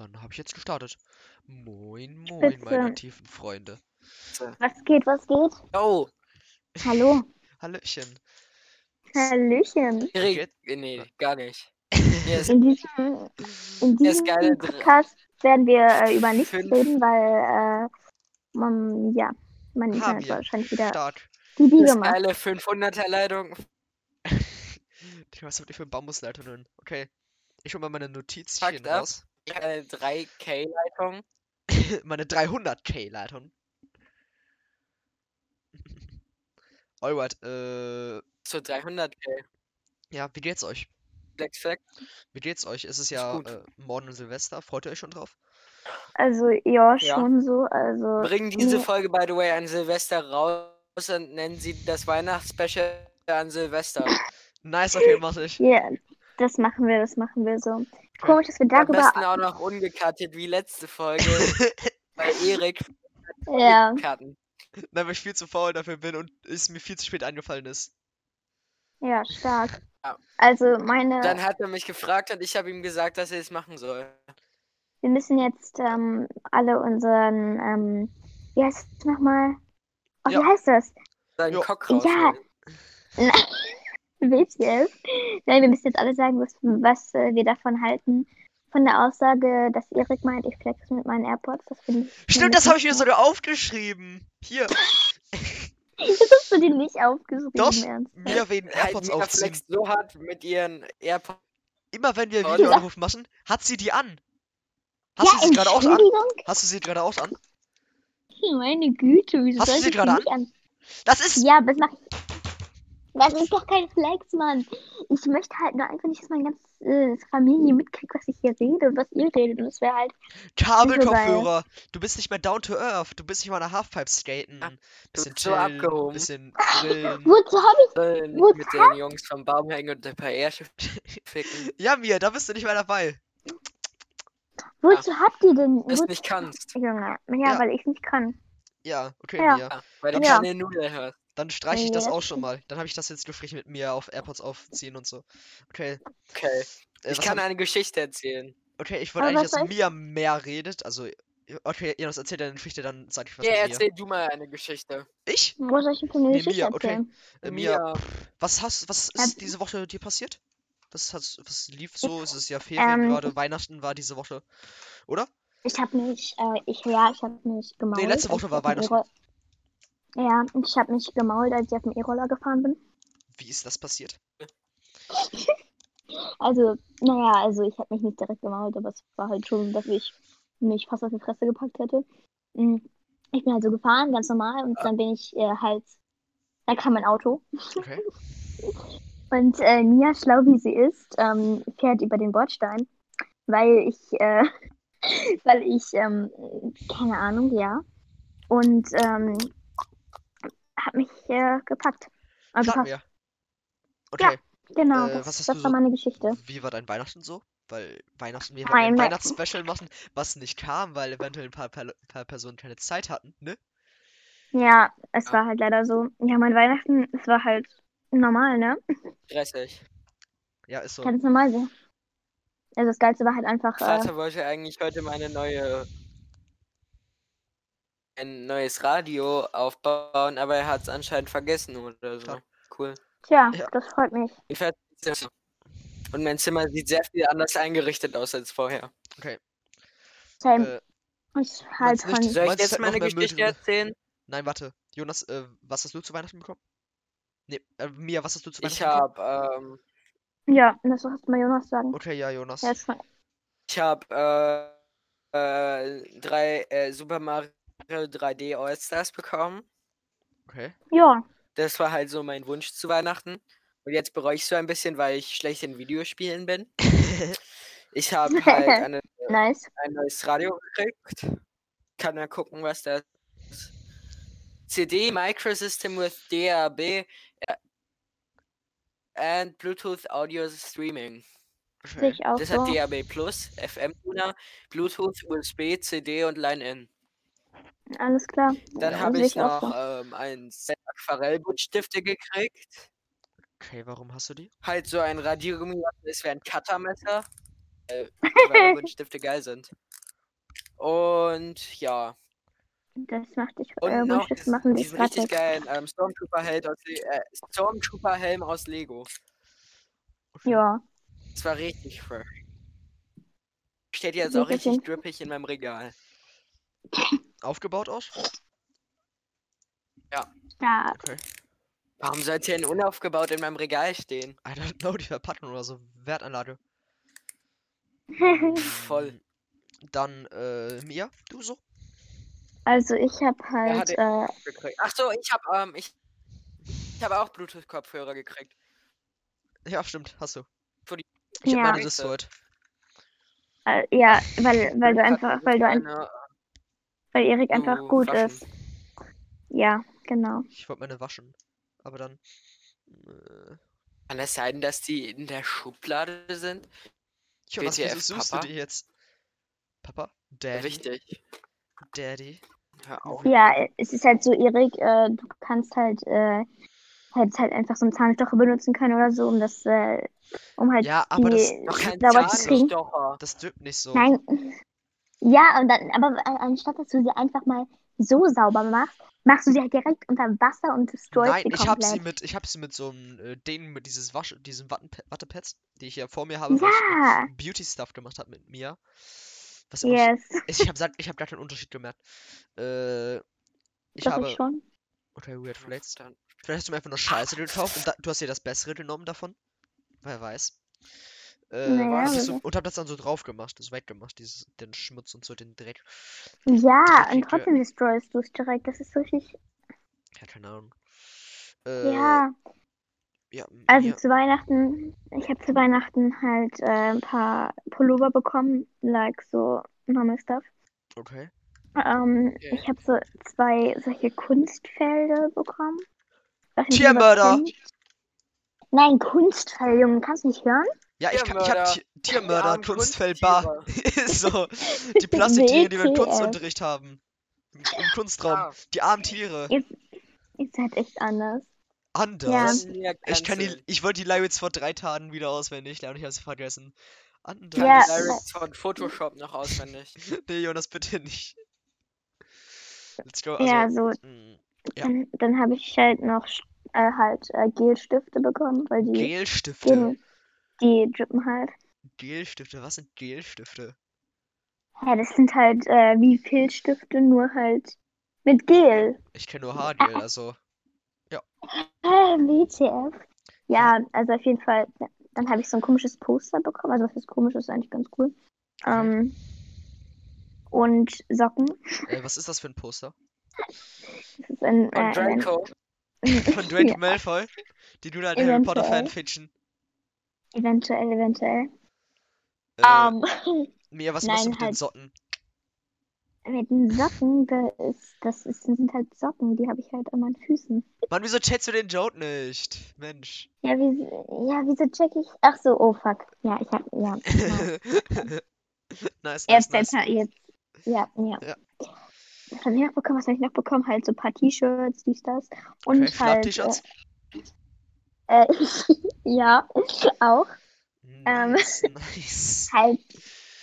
Dann habe ich jetzt gestartet. Moin, moin, meine Spitze. tiefen Freunde. Was geht, was geht? Oh, Hallo. Hallöchen. Hallöchen. Erik. Nee, gar nicht. Hier ist In diesem, in ist diesem geile Dr- Podcast werden wir äh, über nichts Fünf. reden, weil, äh, man, ja, mein Haben Internet wir. wahrscheinlich wieder Start. die Biege macht. geile 500er Leitung. Was habt ihr für Bambusleitungen? Okay. Ich hol mal meine Notizchen Fucked up. raus. Äh, 3K Leitung. meine 300k-Leitung. Alright, äh, So 300K. ja, wie geht's euch? Flex Fact. Wie geht's euch? Es ist Ist ja äh, morgen und Silvester. Freut ihr euch schon drauf? Also, ja, Ja. schon so, also, Bringen diese nee. Folge, by the way, an Silvester raus und nennen sie das Weihnachtsspecial an Silvester. Nice, okay, mach ich. ja, das machen wir, das machen wir so. Komisch, dass wir Am darüber, besten auch noch ungekattet wie letzte Folge. bei Erik ja, Karten. Nein, weil ich viel zu faul dafür bin und es mir viel zu spät eingefallen ist. ja, stark. Ja. Also, meine, Dann hat er mich gefragt und ich habe ihm gesagt, dass er es machen soll. wir müssen jetzt ähm, alle unseren, ähm, wie heißt es nochmal? Oh, Ja. wie heißt das? Seinen Jo. Cock Ja. rausholen. WTF? Nein, wir müssen jetzt alle sagen, was, was äh, wir davon halten. Von der Aussage, dass Erik meint, ich flex mit meinen AirPods. Das finde ich. Stimmt, das habe ich mir sogar aufgeschrieben. Hier, Das hast du dir nicht aufgeschrieben, Doch. Ernst. mir wegen AirPods Mia aufziehen. so hart mit ihren AirPods. Immer wenn wir Ja. Videoanruf machen, hat sie die an. Hast ja, du sie gerade auch an? Hast du sie gerade auch an? Meine Güte, wieso Hast du sie ich gerade nicht an? Das ist. Ja, das macht. Das ist doch kein Flex, Mann. Ich möchte halt nur einfach nicht, dass meine ganze äh, Familie mitkriegt, was ich hier rede und was ihr redet. Und das wäre halt. Kabelkopfhörer. Du bist nicht mehr down to earth. Du bist nicht mal nach Halfpipe skaten. Ah, Bisschen bist so chillen, abgehoben. bisschen grillen. Wozu habe ich. Soll nicht Wo mit den Jungs vom Baum hängen und ein paar Ärsche ficken. Ja, Mia, da bist du nicht mehr dabei. Wozu habt ihr denn. Das wozu- nicht kannst. Junge, ja, Ja. weil ich nicht kann. Ja, okay, Ja. Mia. Ja, weil du Ja. keine Nudel hörst. Dann streiche ich Nee, das das auch schon mal. Dann habe ich das jetzt gestrichen mit mir auf AirPods aufziehen und so. Okay. Okay. Äh, Ich kann hab eine Geschichte erzählen. Okay, ich wollte eigentlich, dass Mia mehr redet. Also, okay, Jonas, erzähl deine Geschichte, dann sag ich was Ja, erzähl du mal eine Geschichte. Ich? Soll ich denn für eine Nee, Geschichte Mia, okay. erzählen? Äh, Mia, Mia. was hast, was ist diese Woche dir passiert? Was hast, was lief so? Es ist ja Ferien ähm, gerade, Weihnachten war diese Woche, oder? Ich habe mich, äh, ich, ja, ich habe mich gemault. letzte als Woche war Weihnachten. E-Roll- Ja, ich habe mich gemault, als ich auf dem E-Roller gefahren bin. Wie ist das passiert? Also, naja, also ich habe mich nicht direkt gemault, aber es war halt schon, dass ich mich fast auf die Fresse gepackt hätte. Mm, Ich bin halt so gefahren, ganz normal, und dann bin ich äh, halt, da kam mein Auto. Okay. Und äh, Mia, schlau wie sie ist, ähm, fährt über den Bordstein, weil ich, äh, weil ich, ähm, keine Ahnung, ja. Und ähm, hat mich äh, gepackt. Also Sag mir. Okay, genau, äh, das, das war so- meine Geschichte. wie war dein Weihnachten so? Weil Weihnachten, wir ein Wei- Weihnachtsspecial machen, was nicht kam, weil eventuell ein paar, paar, paar Personen keine Zeit hatten, ne? Ja, es Ja. war halt leider so. Ja, mein Weihnachten, es war halt normal, ne? Stressig. Ja, ist so. Ganz normal so. Also das Geilste war halt einfach, äh, Vater wollte eigentlich heute meine neue ein neues Radio aufbauen, aber er hat es anscheinend vergessen oder so. Cool. tja, Ja. das freut mich. Und mein Zimmer sieht sehr viel anders eingerichtet aus als vorher. Same. Äh, ich halt von, Soll ich jetzt meine Müll Geschichte drin? erzählen? nein, warte. Jonas, äh, was hast du zu Weihnachten bekommen? Nee, äh, Mia, was hast du zu Ich Weihnachten bekommen? habe ähm, ja, das hast du mal Jonas sagen. Okay, ja, Jonas. Ja, ich habe äh, äh, drei äh, Super Mario 3D All-Stars bekommen. Okay. ja, Das war halt so mein Wunsch zu Weihnachten. Und jetzt bereue ich so ein bisschen, weil ich schlecht in Videospielen bin. Ich habe halt eine, nice. ein neues Radio gekriegt. Kann mal gucken, was da ist. CD Microsystem with DAB äh, and Bluetooth Audio Streaming. Okay. Das so. hat DAB Plus, FM Tuner, Bluetooth, USB, CD und Line-In. Alles klar. Dann Ja, habe ich noch so. ähm, ein Set Aquarellbuntstifte gekriegt. Okay, warum hast du die? Halt so ein Radiergummi, das wäre ein Cuttermesser. weil meine Buntstifte geil sind. Und ja. Das macht dich Und äh, noch diesen, machen diesen grad richtig geilen ähm, Stormtrooper-Helm aus, äh, Stormtrooper-Helm aus Lego. Ja. Das war richtig fresh. Steht jetzt auch richtig drippig in meinem Regal. Aufgebaut aus? Da. Okay. Warum sollte denn unaufgebaut in meinem Regal stehen? I don't know, die Verpackung oder so. Wertanlage. Voll. Mm, Dann, äh, Mia, du so? Also ich habe Wer halt, hat äh, Gekriegt. Ach so, ich habe ähm, ich, ich habe auch Bluetooth-Kopfhörer gekriegt. Ja, stimmt, hast du. hab Ich hab Ja. meine Nächste. destroyed. äh, ja, weil, weil du einfach, weil du ein, eine- weil Erik einfach gut waschen. ist. Ja, genau. Ich wollte meine waschen. Aber dann. Äh, Kann es sein, dass die in der Schublade sind? Jonas, WTF, wieso suchst Papa? du die jetzt? Papa? Daddy? Richtig. Daddy? Hör auf. Ja, es ist halt so, Erik, äh, du kannst halt, äh, halt, halt einfach so einen Zahnstocher benutzen können oder so, um das, äh, um halt Ja, aber das- die Noch kein sauber zu kriegen. Zahnstocher. Das drückt nicht so. Nein. Ja, und dann, aber anstatt dass du sie einfach mal so sauber machst, machst du sie halt direkt unter Wasser und destroyst Nein, sie ich hab sie komplett. mit, ich hab sie mit so einem, äh, Ding, mit dieses Wasch, diesen Wattepads, die ich hier vor mir habe, Ja. ich äh, Beauty-Stuff gemacht habe mit mir. Was Yes, ich hab, sag- ich hab gar keinen Unterschied gemerkt. Äh, ich doch habe, ich schon. okay, weird, vielleicht, vielleicht hast du mir einfach nur Scheiße gekauft und da, du hast dir das Bessere genommen davon. Wer weiß. Äh, Naja, aber- und hab das dann so drauf gemacht, das weggemacht, dieses, den Schmutz und so, den Dreck. Ja, und trotzdem destroyst du es direkt. Das ist so richtig. Ja, keine Ahnung. Äh, Ja, ja, also mir- zu Weihnachten, ich habe zu Weihnachten halt äh, ein paar Pullover bekommen, like so normal stuff. okay. Ähm, Okay. ich habe so zwei solche Kunstfelder bekommen. Tiermörder! Nein, Kunstfell, Junge, kannst du nicht hören? Ja, ich, kann, ich hab Tiermörder. Ti- Tiermörder, armen Kunstfeldbar. ist so. Die Plastiktiere, die wir im WTF. Kunstunterricht haben. Im, im Kunstraum. Ah, Die armen Tiere. Ihr, ihr seid echt anders. Anders. wir Ich kann die, ich wollte die Lyrics vor drei Tagen wieder auswendig lernen, ich habe sie vergessen. Anders. Ja. die Lyrics von Photoshop noch auswendig. Nee, Jonas, bitte nicht. Let's go. Also, ja, so, mm, Ja. dann, dann habe ich halt noch äh, halt äh, Gelstifte bekommen, weil die Gelstifte. gehen, die drippen halt. Gelstifte, was sind Gelstifte? Ja, das sind halt äh, wie Filzstifte, nur halt mit Gel. Ich kenne nur Haargel, also. Äh, WTF. Ja, also auf jeden Fall, ja, dann habe ich so ein komisches Poster bekommen. Also was ist komisch, ist eigentlich ganz cool. Ähm, und Socken. Äh, was ist das für ein Poster? Das ist ein, Von äh, ein Draco. Von Draco Ja. Malfoy? Die du halt Harry Potter. Fanfiction. Eventuell, eventuell. Äh, Ähm, Mia, was machst du mit den halt- Socken? mit den Socken, das ist, das ist, sind halt Socken, die habe ich halt an meinen Füßen. Mann, wieso checkst du den Joke nicht? Mensch. Ja, wie, ja, wieso check ich? Ach so, oh fuck. Ja, ich hab, ja. ja. nice, nice, Jetzt, nice. jetzt, jetzt. Ja, ja. Ja. Was habe ich noch bekommen? Was habe ich noch bekommen? Halt so ein paar T-Shirts, dies, das. Und Okay, halt. Äh, äh, ja, auch. Ähm. Nice, nice. Halt,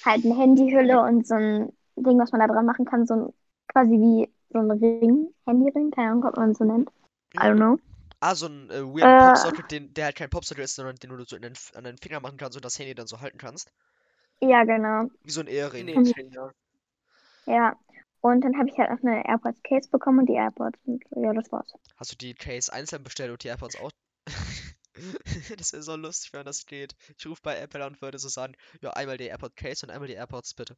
halt eine Handyhülle und so ein Ding, was man da dran machen kann. So ein, quasi wie so ein Ring, Handyring, keine Ahnung, ob man so nennt. I don't know. Ah, so ein äh, weird Äh. Popsocket, den, der halt kein Popsocket ist, sondern den du so in den, an den Finger machen kannst und das Handy dann so halten kannst. Ja, genau. Wie so ein Ehering. Nee, Kinder. Ja. Und dann habe ich halt noch eine AirPods Case bekommen und die AirPods. Und ja, das war's. Hast du die Case einzeln bestellt und die AirPods auch? das wäre so lustig, wenn das geht. Ich rufe bei Apple an und würde so sagen, ja, einmal die AirPod Case und einmal die AirPods bitte.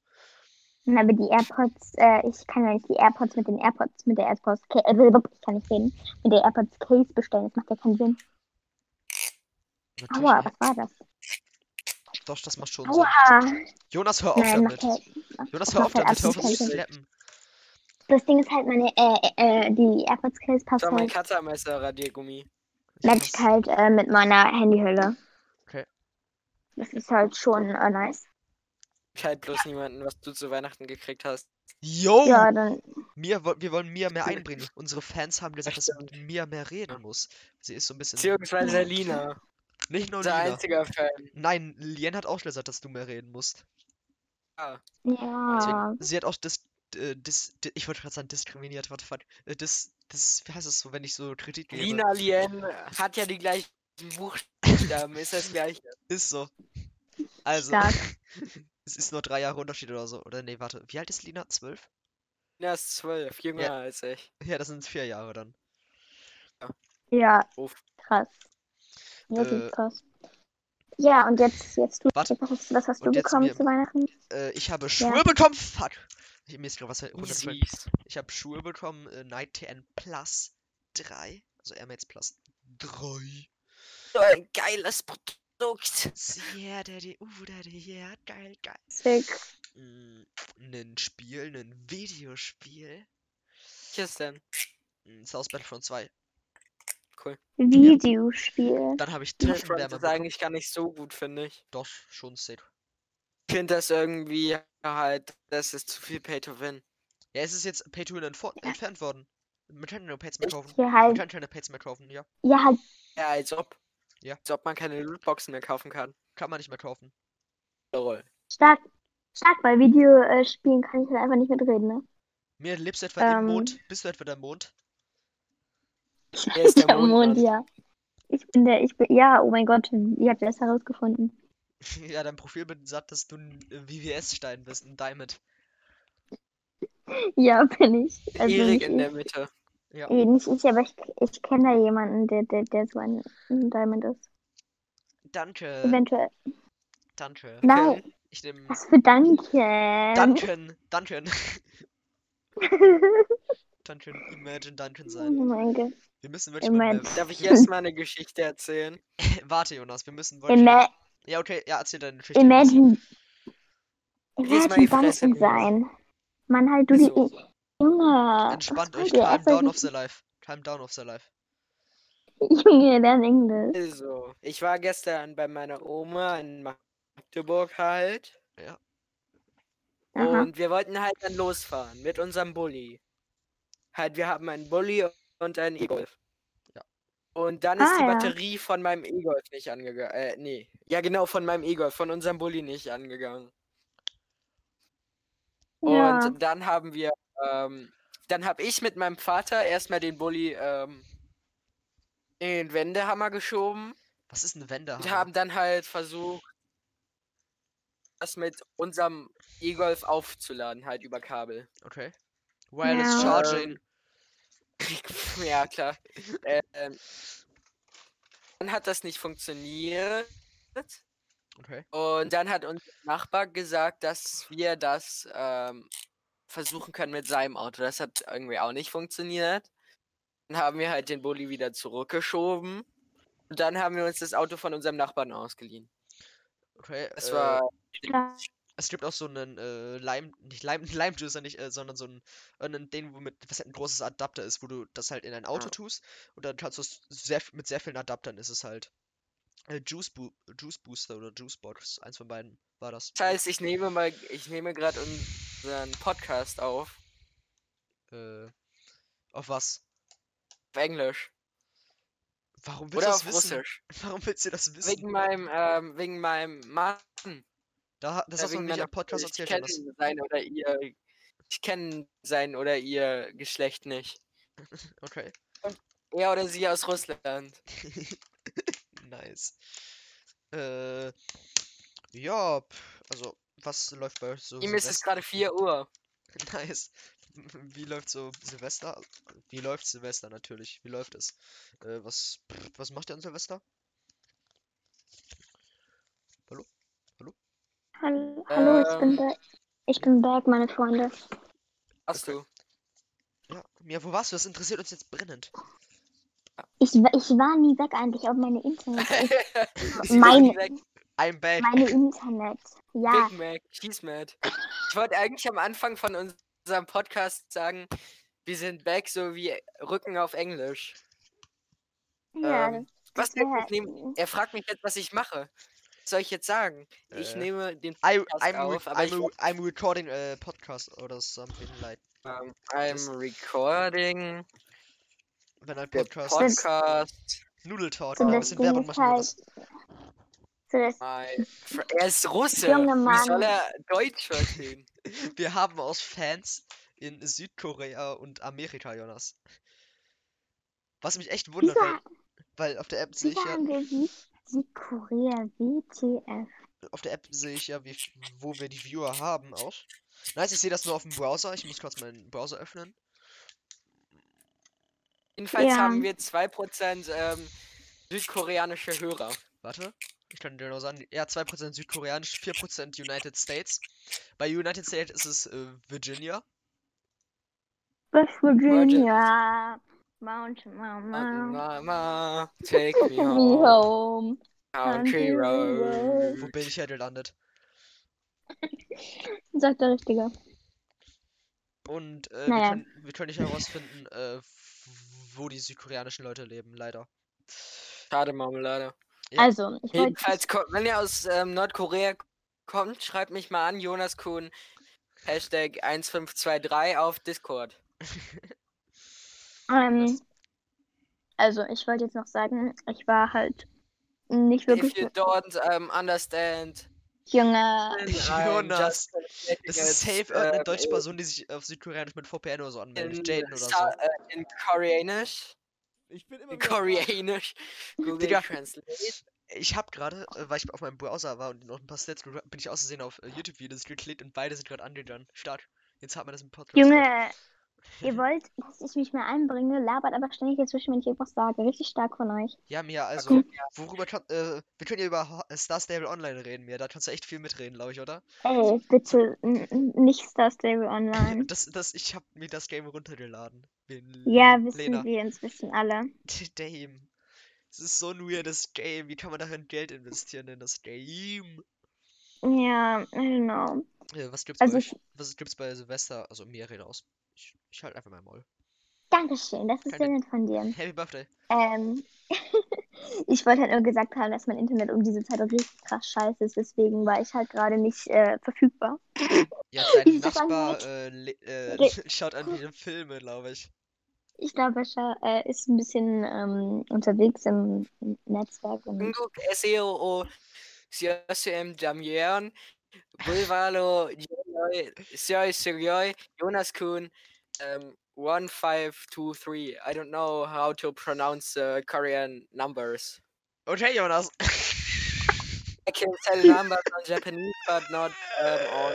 Aber die AirPods, äh, ich kann ja nicht die AirPods mit den AirPods, mit der AirPods Case, äh, ich kann nicht reden, mit der AirPods Case bestellen. Das macht ja keinen Sinn. Natürlich Aua, nicht. was war das? Doch, das macht schon Sinn. Jonas, hör auf Nein, damit. halt, Jonas, hör auf halt damit. Hör auf zu flappen. Das Ding ist halt meine, äh, äh, die AirPods Case passt Das war mein halt, Katzermesser Radiergummi. Matcht halt äh, mit meiner Handyhülle. Okay. Das ist halt schon äh, nice. Halt bloß niemanden, was du zu Weihnachten gekriegt hast. Yo! Ja, dann, Mia, wir wollen Mia mehr einbringen. Unsere Fans haben gesagt, dass Mia mehr reden muss. Sie ist so ein bisschen. Beziehungsweise Lina. Nicht nur Unser Lina. einziger Fan. Nein, Lien hat auch gesagt, dass du mehr reden musst. Ah, Ja. Sie hat auch dis, äh, dis, di- ich wollte gerade sagen diskriminiert, what the fuck. Äh, dis, wie heißt es so, wenn ich so Kritik gebe? Lina Lien hat ja die gleichen Buchstaben, ist das gleiche. Ist so. Also, Stark. es ist nur drei Jahre Unterschied oder so. Oder nee, warte, wie alt ist Lina? Zwölf? Lina ist zwölf, jünger als ich. Ja, das sind vier Jahre dann. Ja, Uff. krass. Wirklich Äh, krass. Ja, und jetzt, jetzt du, Warte. was hast, du bekommen mir- zu Weihnachten? Äh, ich habe Schuhe bekommen. Fuck. Ich, mir ist gerade was. Easy. Ich habe Schuhe bekommen, äh, Night TN Plus 3. Also Air Mates Plus 3. So ein geiles Produkt. Yeah, Daddy, uh, Daddy, yeah, geil, geil. Sick. Mm, Ein Spiel, ein Videospiel. Welches denn? Mm, South Battlefront 2. Videospiel. Dann habe ich Das Taschenwärmer ist bekommen. eigentlich gar nicht so gut, finde ich. Doch, schon safe. Ich finde das irgendwie halt, das ist zu viel Pay to Win. Ja, es ist jetzt Pay to Win entfernt worden. Mit Nintendo Pads mehr Ich kaufen. hier Mit halt, Nintendo Pads mehr kaufen, ja. ja, halt, Ja, als ob. Ja. Als ob man keine Lootboxen mehr kaufen kann. Kann man nicht mehr kaufen. Lol. stark. Stark, weil Videospielen kann ich halt einfach nicht mitreden, ne? Mir lebst du etwa im Ähm. Mond? Bist du etwa der Mond? Er ist der Der Mond, Mondmann. ja. Ich bin der, ich bin, ja, oh mein Gott, wie habt ihr das herausgefunden? ja, dein Profilbild sagt, dass du ein äh, VVS-Stein bist, ein Diamond. Ja, bin ich. Also Erik in der Mitte. Ja. eh, nicht ich, aber ich, ich kenne da jemanden, der, der, der so ein, Diamond ist. Danke. Eventuell. Danke. Nein, Ich nehme. was für Danke. Duncan. Duncan. Duncan. Imagine Duncan Oh sein. mein Gott. Wir müssen wirklich mal. Darf ich erst mal eine Geschichte erzählen? Warte, Jonas, wir müssen wirklich. Ima Ja, okay, ja, erzähl deine Geschichte. Imagine. Imagine die Jonas. sein. Man halt, du die. So. Junge. Entspannt was euch, calm down die- of the life. Calm down of the life. Junge, lern Englisch. Also, ich war gestern bei meiner Oma in Magdeburg halt. Aha. Und wir wollten halt dann losfahren mit unserem Bulli. Halt, wir haben einen Bulli und einen E-Golf. Und dann ist Ah, die ja. Batterie von meinem E-Golf nicht angegangen. Äh, nee. Ja, genau, von meinem E-Golf, von unserem Bulli nicht angegangen. Ja. Und dann haben wir, ähm, dann habe ich mit meinem Vater erstmal den Bulli ähm, in den Wendehammer geschoben Was ist ein Wender? und haben dann halt versucht, das mit unserem E-Golf aufzuladen, halt über Kabel. Okay. Wireless Ja. Charging. ja, klar. ähm, dann hat das nicht funktioniert. Okay. Und dann hat unser Nachbar gesagt, dass wir das ähm, versuchen können mit seinem Auto. Das hat irgendwie auch nicht funktioniert. Dann haben wir halt den Bulli wieder zurückgeschoben. Und dann haben wir uns das Auto von unserem Nachbarn ausgeliehen. Okay. Das äh, war. Es gibt auch so einen äh, Lime, nicht Lime, Lime Juicer nicht, äh, sondern so ein, ein Ding, womit, was halt ein großes Adapter ist, wo du das halt in ein Auto Ja. tust und dann kannst du es sehr, mit sehr vielen Adaptern ist es halt. Äh, Juice, Bo Juice Booster oder Juice Box, eins von beiden war das. Das heißt, ich nehme mal, ich nehme gerade unseren Podcast auf. Äh, auf was? Auf Englisch. Warum willst du Oder das auf wissen? Russisch. Warum willst du das wissen? Wegen meinem, ähm, wegen meinem Mann. Da, das Äh, hast du am Podcast ich erzählt, kenne Jonas. sein oder ihr. Ich kenne sein oder ihr Geschlecht nicht. Okay. Er oder sie aus Russland. nice. Äh, ja, also, was läuft bei euch so? Ihm ist es Silvester? gerade 4 Uhr. Nice. Wie läuft so Silvester? Wie läuft Silvester natürlich? Wie läuft es? Äh, was, was macht ihr an Silvester? Hallo, hallo, ich bin Ähm. back. Ich bin back, meine Freunde. Hast du? Ja, Mia, wo warst du? Das interessiert uns jetzt brennend. Ich, ich war nie weg eigentlich auf meine Internet. Ich, Sie Mein- waren weg. I'm back. meine Internet. Ja, Big Mac, Cheese Mad. Ich wollte eigentlich am Anfang von unserem Podcast sagen, wir sind back, so wie Rücken auf Englisch. ja. Ähm, Was Ich nehm, er fragt mich jetzt, was ich mache. Soll ich jetzt sagen? Ich Äh, nehme den I, Podcast I'm, re auf, aber ich I'm, re I'm recording a podcast oder something like. ähm, I'm recording Wenn ein Podcast. Podcast. Nudel Talk. So, Mal ein bisschen Werbung ist machen, So, das, Er ist Russe. Junge Wie soll er Deutsch verstehen? Wir haben aus Fans in Südkorea und Amerika, Jonas. Was mich echt wundert, weil, weil auf der App sehe ich ja, Südkorea WTF? auf der App sehe ich ja, wie, wo wir die Viewer haben auch. Nice, ich sehe das nur auf dem Browser. Ich muss kurz meinen Browser öffnen. Jedenfalls Ja. haben wir 2% ähm, südkoreanische Hörer. Warte, ich kann dir nur sagen, ja, 2% südkoreanisch, 4% United States. Bei United States ist es äh, Virginia. West Virginia. Mountain Mama. Mama, take me Me home, home. country road. Wo bin ich hier gelandet? Sagt der Richtige. Und äh, Naja. wir, können, wir können nicht herausfinden, äh, wo die südkoreanischen Leute leben, leider. Schade, Marmelade. Ja. Also, ich. Jedenfalls, wenn ihr aus ähm, Nordkorea kommt, schreibt mich mal an, Jonas Kuhn, Hashtag 1523 auf Discord. Ähm, also, ich wollte jetzt noch sagen, ich war halt nicht wirklich If you don't um, understand, Junge. Jonas, Das ist safe irgendeine ähm, deutsche Person, die sich auf Südkoreanisch mit VPN oder so anmeldet. in, Jaden oder so. äh, in Koreanisch. Ich bin immer In. Koreanisch. Google Digga. Translate. Ich habe gerade, äh, weil ich auf meinem Browser war und noch ein paar Stats hab, bin ich auszusehen auf äh, YouTube-Videos geklickt und beide sind gerade angegangen. Stark. Jetzt hat man das im Podcast. gehört. Junge, ihr wollt, dass ich mich mehr einbringe, labert aber ständig dazwischen, wenn ich irgendwas sage. Richtig stark von euch. Ja, Mia, also, worüber kann, äh, wir können ja über Star Stable Online reden, Mia. Da kannst du echt viel mitreden, glaube ich, oder? Ey, bitte, nicht Star Stable Online. Das, das, ich habe mir das Game runtergeladen. Ja, wissen Lena. wir inzwischen alle. Damn. Es ist so ein weirdes Game. Wie kann man darin Geld investieren in das Game? Ja. Äh, was gibt's Also bei ich? Was gibt's bei Silvester? Also, Mia, rede aus. Ich, ich halt einfach mal Maul. Dankeschön, das ist sehr nett von dir. Happy Birthday. Ähm, ich wollte halt nur gesagt haben, dass mein Internet um diese Zeit richtig krass scheiße ist, deswegen war ich halt gerade nicht äh, verfügbar. Ja, dein Nachbar äh, le- äh, schaut an viele Filme, glaube ich. Ich glaube, er scha- äh, ist ein bisschen ähm, unterwegs im Netzwerk und SEO CSM Damian Bulvalo Jonas Kuhn um, 1523. I don't know how to pronounce the Korean numbers. Okay, Jonas. I can tell numbers on Japanese, but not um, on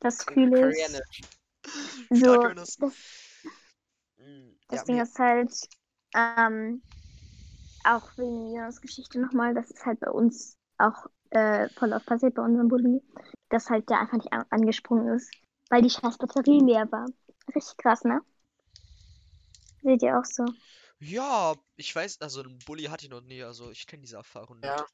das Coole ist, Koreanisch. so, das, Mm, das ja, Ding ist halt, ähm, auch wegen Jonas Geschichte nochmal, das ist halt bei uns auch äh, voll oft passiert bei unserem Bulli, dass halt der einfach nicht an angesprungen ist, weil die scheiß Batterie leer war. Richtig krass, ne? Seht ihr auch so? ja, ich weiß, also einen Bulli hatte ich noch nie, also ich kenne diese Erfahrung nicht. Ja.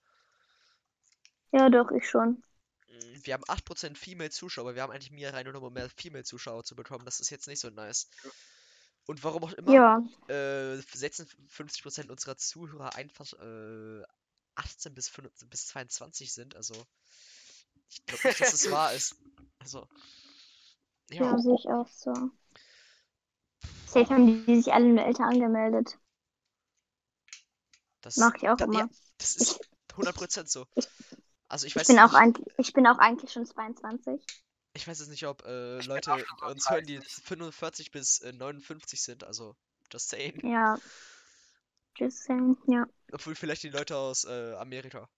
Ja, doch, ich schon. Mm, Wir haben 8% Female Zuschauer, wir haben eigentlich mehr rein, nur um mehr Female Zuschauer zu bekommen. Das ist jetzt nicht so nice. Und warum auch immer, Ja, äh, setzen 50% unserer Zuhörer einfach äh, 18 bis, 25, bis 22 sind. Also, ich glaube nicht, dass es wahr ist. Also, ja, ja, sehe ich auch so. Safe haben die, sich alle nur älter angemeldet. das, Mach ich auch da, ja, immer. das ist 100% so. ich- Also, ich Ich weiß bin auch nicht, eigentlich, ich bin auch eigentlich schon 22. ich weiß jetzt nicht, ob äh, Ich bin Leute auch uns hören, die 30. 45 bis äh, 59 sind. Also, just saying. Ja. Just saying, ja. Obwohl vielleicht die Leute aus äh, Amerika.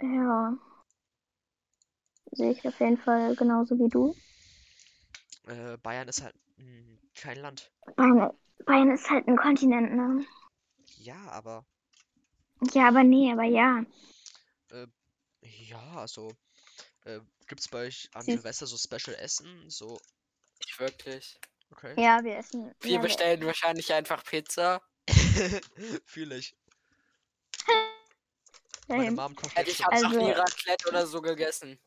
Ja. Sehe ich auf jeden Fall genauso wie du. Äh, Bayern ist halt mh, kein Land. Bayern, Bayern ist halt ein Kontinent, ne? Ja, aber Ja, aber nee, aber ja. ja, also äh, gibt's bei euch an Sie- Silvester so Special Essen? So, Nicht wirklich. okay. Ja, wir essen. Wir ja, wir- bestellen wahrscheinlich einfach Pizza. Fühle ich. Meine Same. Mom kocht Hätte jetzt ich habe noch nie Also- Raclette oder so gegessen.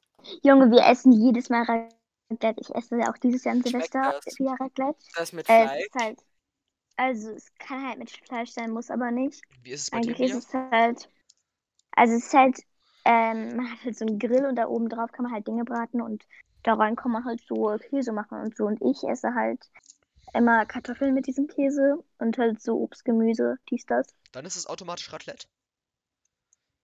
Junge, wir essen jedes Mal Raclette. Ich esse auch dieses Jahr Schmeckt Silvester das? wieder Raclette. Das mit Äh, Fleisch. ist halt. Also, es kann halt mit Fleisch sein, muss aber nicht. Wie ist es bei dir, Eigentlich Mia? ist es halt. Also, es ist halt. Ähm, man hat halt so einen Grill und da oben drauf kann man halt Dinge braten und da rein kann man halt so Käse machen und so. Und ich esse halt immer Kartoffeln mit diesem Käse und halt so Obst, Gemüse, dies, das. Dann ist es automatisch Raclette.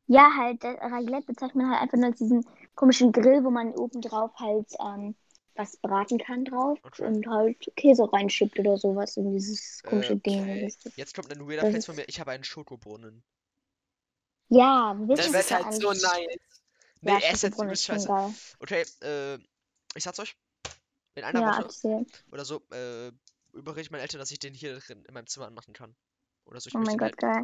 Ja, halt, äh, Raclette bezeichnet man halt einfach nur als diesen komischen Grill, wo man oben drauf halt ähm, was braten kann drauf Okay. und halt Käse reinschiebt oder sowas in dieses komische Ding. Ist das? Jetzt kommt ein weirder Flex von mir. Ich habe einen Schokobrunnen. Ja, Das ist halt so nice. Nee, Ja, er ist jetzt übelst scheiße. geil. Okay, äh, ich sag's euch. In einer Ja, Woche erzähl. oder so, äh, überrede ich meinen Eltern, dass ich den hier drin in meinem Zimmer anmachen kann. Oder so. Ich Oh mein Gott, geil.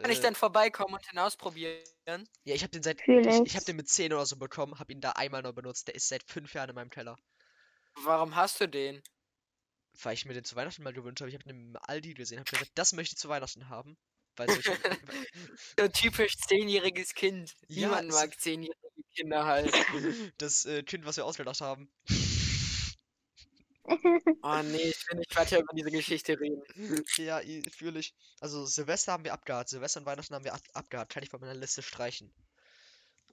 Kann ich äh, dann vorbeikommen und den ausprobieren? Ja, ich habe den seit. Ich, ich ich. habe den mit 10 oder so bekommen, habe ihn da einmal nur benutzt. Der ist seit 5 Jahren in meinem Keller. Warum hast du den? Weil ich mir den zu Weihnachten mal gewünscht habe. Ich habe den im Aldi gesehen, habe gesagt, das möchte ich zu Weihnachten haben. Weil. So ein typisch zehnjähriges Kind. Ja, Niemand mag zehnjährige Kinder halt. das äh, Kind, was wir ausgedacht haben. Oh nee, ich will nicht weiter über diese Geschichte reden. ja, fühle ich. Also Silvester haben wir abgehakt. Silvester und Weihnachten haben wir ab abgehakt. Kann ich von meiner Liste streichen.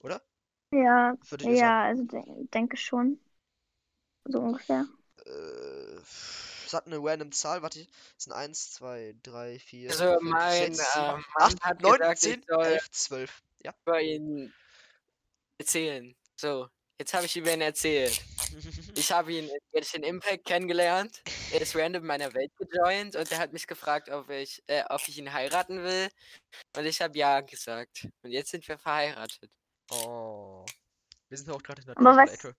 Oder? Ja, Würdet ihr ja, also de denke schon. So ungefähr. sagen? Äh, sagt eine random Zahl. Warte, das sind 1, 2, 3, 4, Also 5, mein 6, äh, 7, Mann 8, hat 9, gesagt, 10, ich soll 11, 12. Ja. über ihn erzählen. So, jetzt habe ich über ihn erzählt. Ich habe ihn in Genshin Impact kennengelernt. Er ist random in meiner Welt gejoint und er hat mich gefragt, ob ich, äh, ob ich ihn heiraten will. Und ich habe ja gesagt. Und jetzt sind wir verheiratet. oh. Wir sind auch gerade in der Kuschelecke.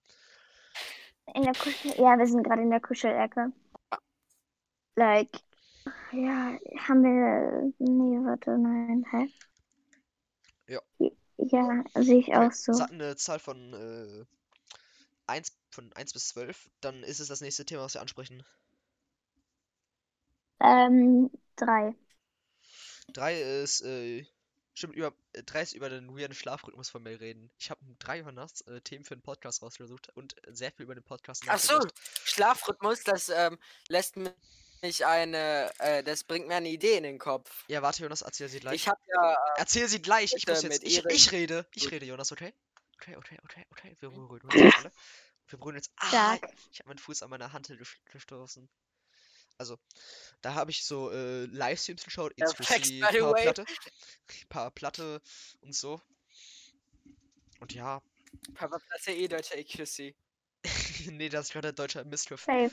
In der Kuschel. Ja, wir sind gerade in der Kuschelecke. Like. Ja, haben wir. Nee, warte, nein. Hä? Ja. Ja, sehe ich auch so. Sagt eine Zahl von, äh, 1, von 1 bis 12, dann ist es das nächste Thema, was wir ansprechen. Ähm, drei. 3 ist, äh, stimmt, über, äh, 3 ist über den weirden Schlafrhythmus von mir reden. Ich habe drei Uhr nachts äh, Themen für den Podcast rausgesucht und sehr viel über den Podcast Ach so. Schlafrhythmus, das ähm, lässt mich eine, äh, das bringt mir eine Idee in den Kopf. Ja, warte, Jonas, erzähl sie gleich. Ich habe ja, äh, Erzähl sie gleich, ich muss jetzt, mit ich, ich rede, ich rede, Jonas, okay? Okay, okay, okay, okay, wir beruhigen uns jetzt alle. Wir beruhigen uns, ah, Stark. ich habe meinen Fuß an meiner ges- gestoßen. Also, da habe ich so äh, Livestreams geschaut, Ja, XQC, facts, by the paar way. Platte, paar Platte und so. Und ja, Papa Platz eh deutscher EQC. nee, das ist gerade deutscher Mistgriff. Safe.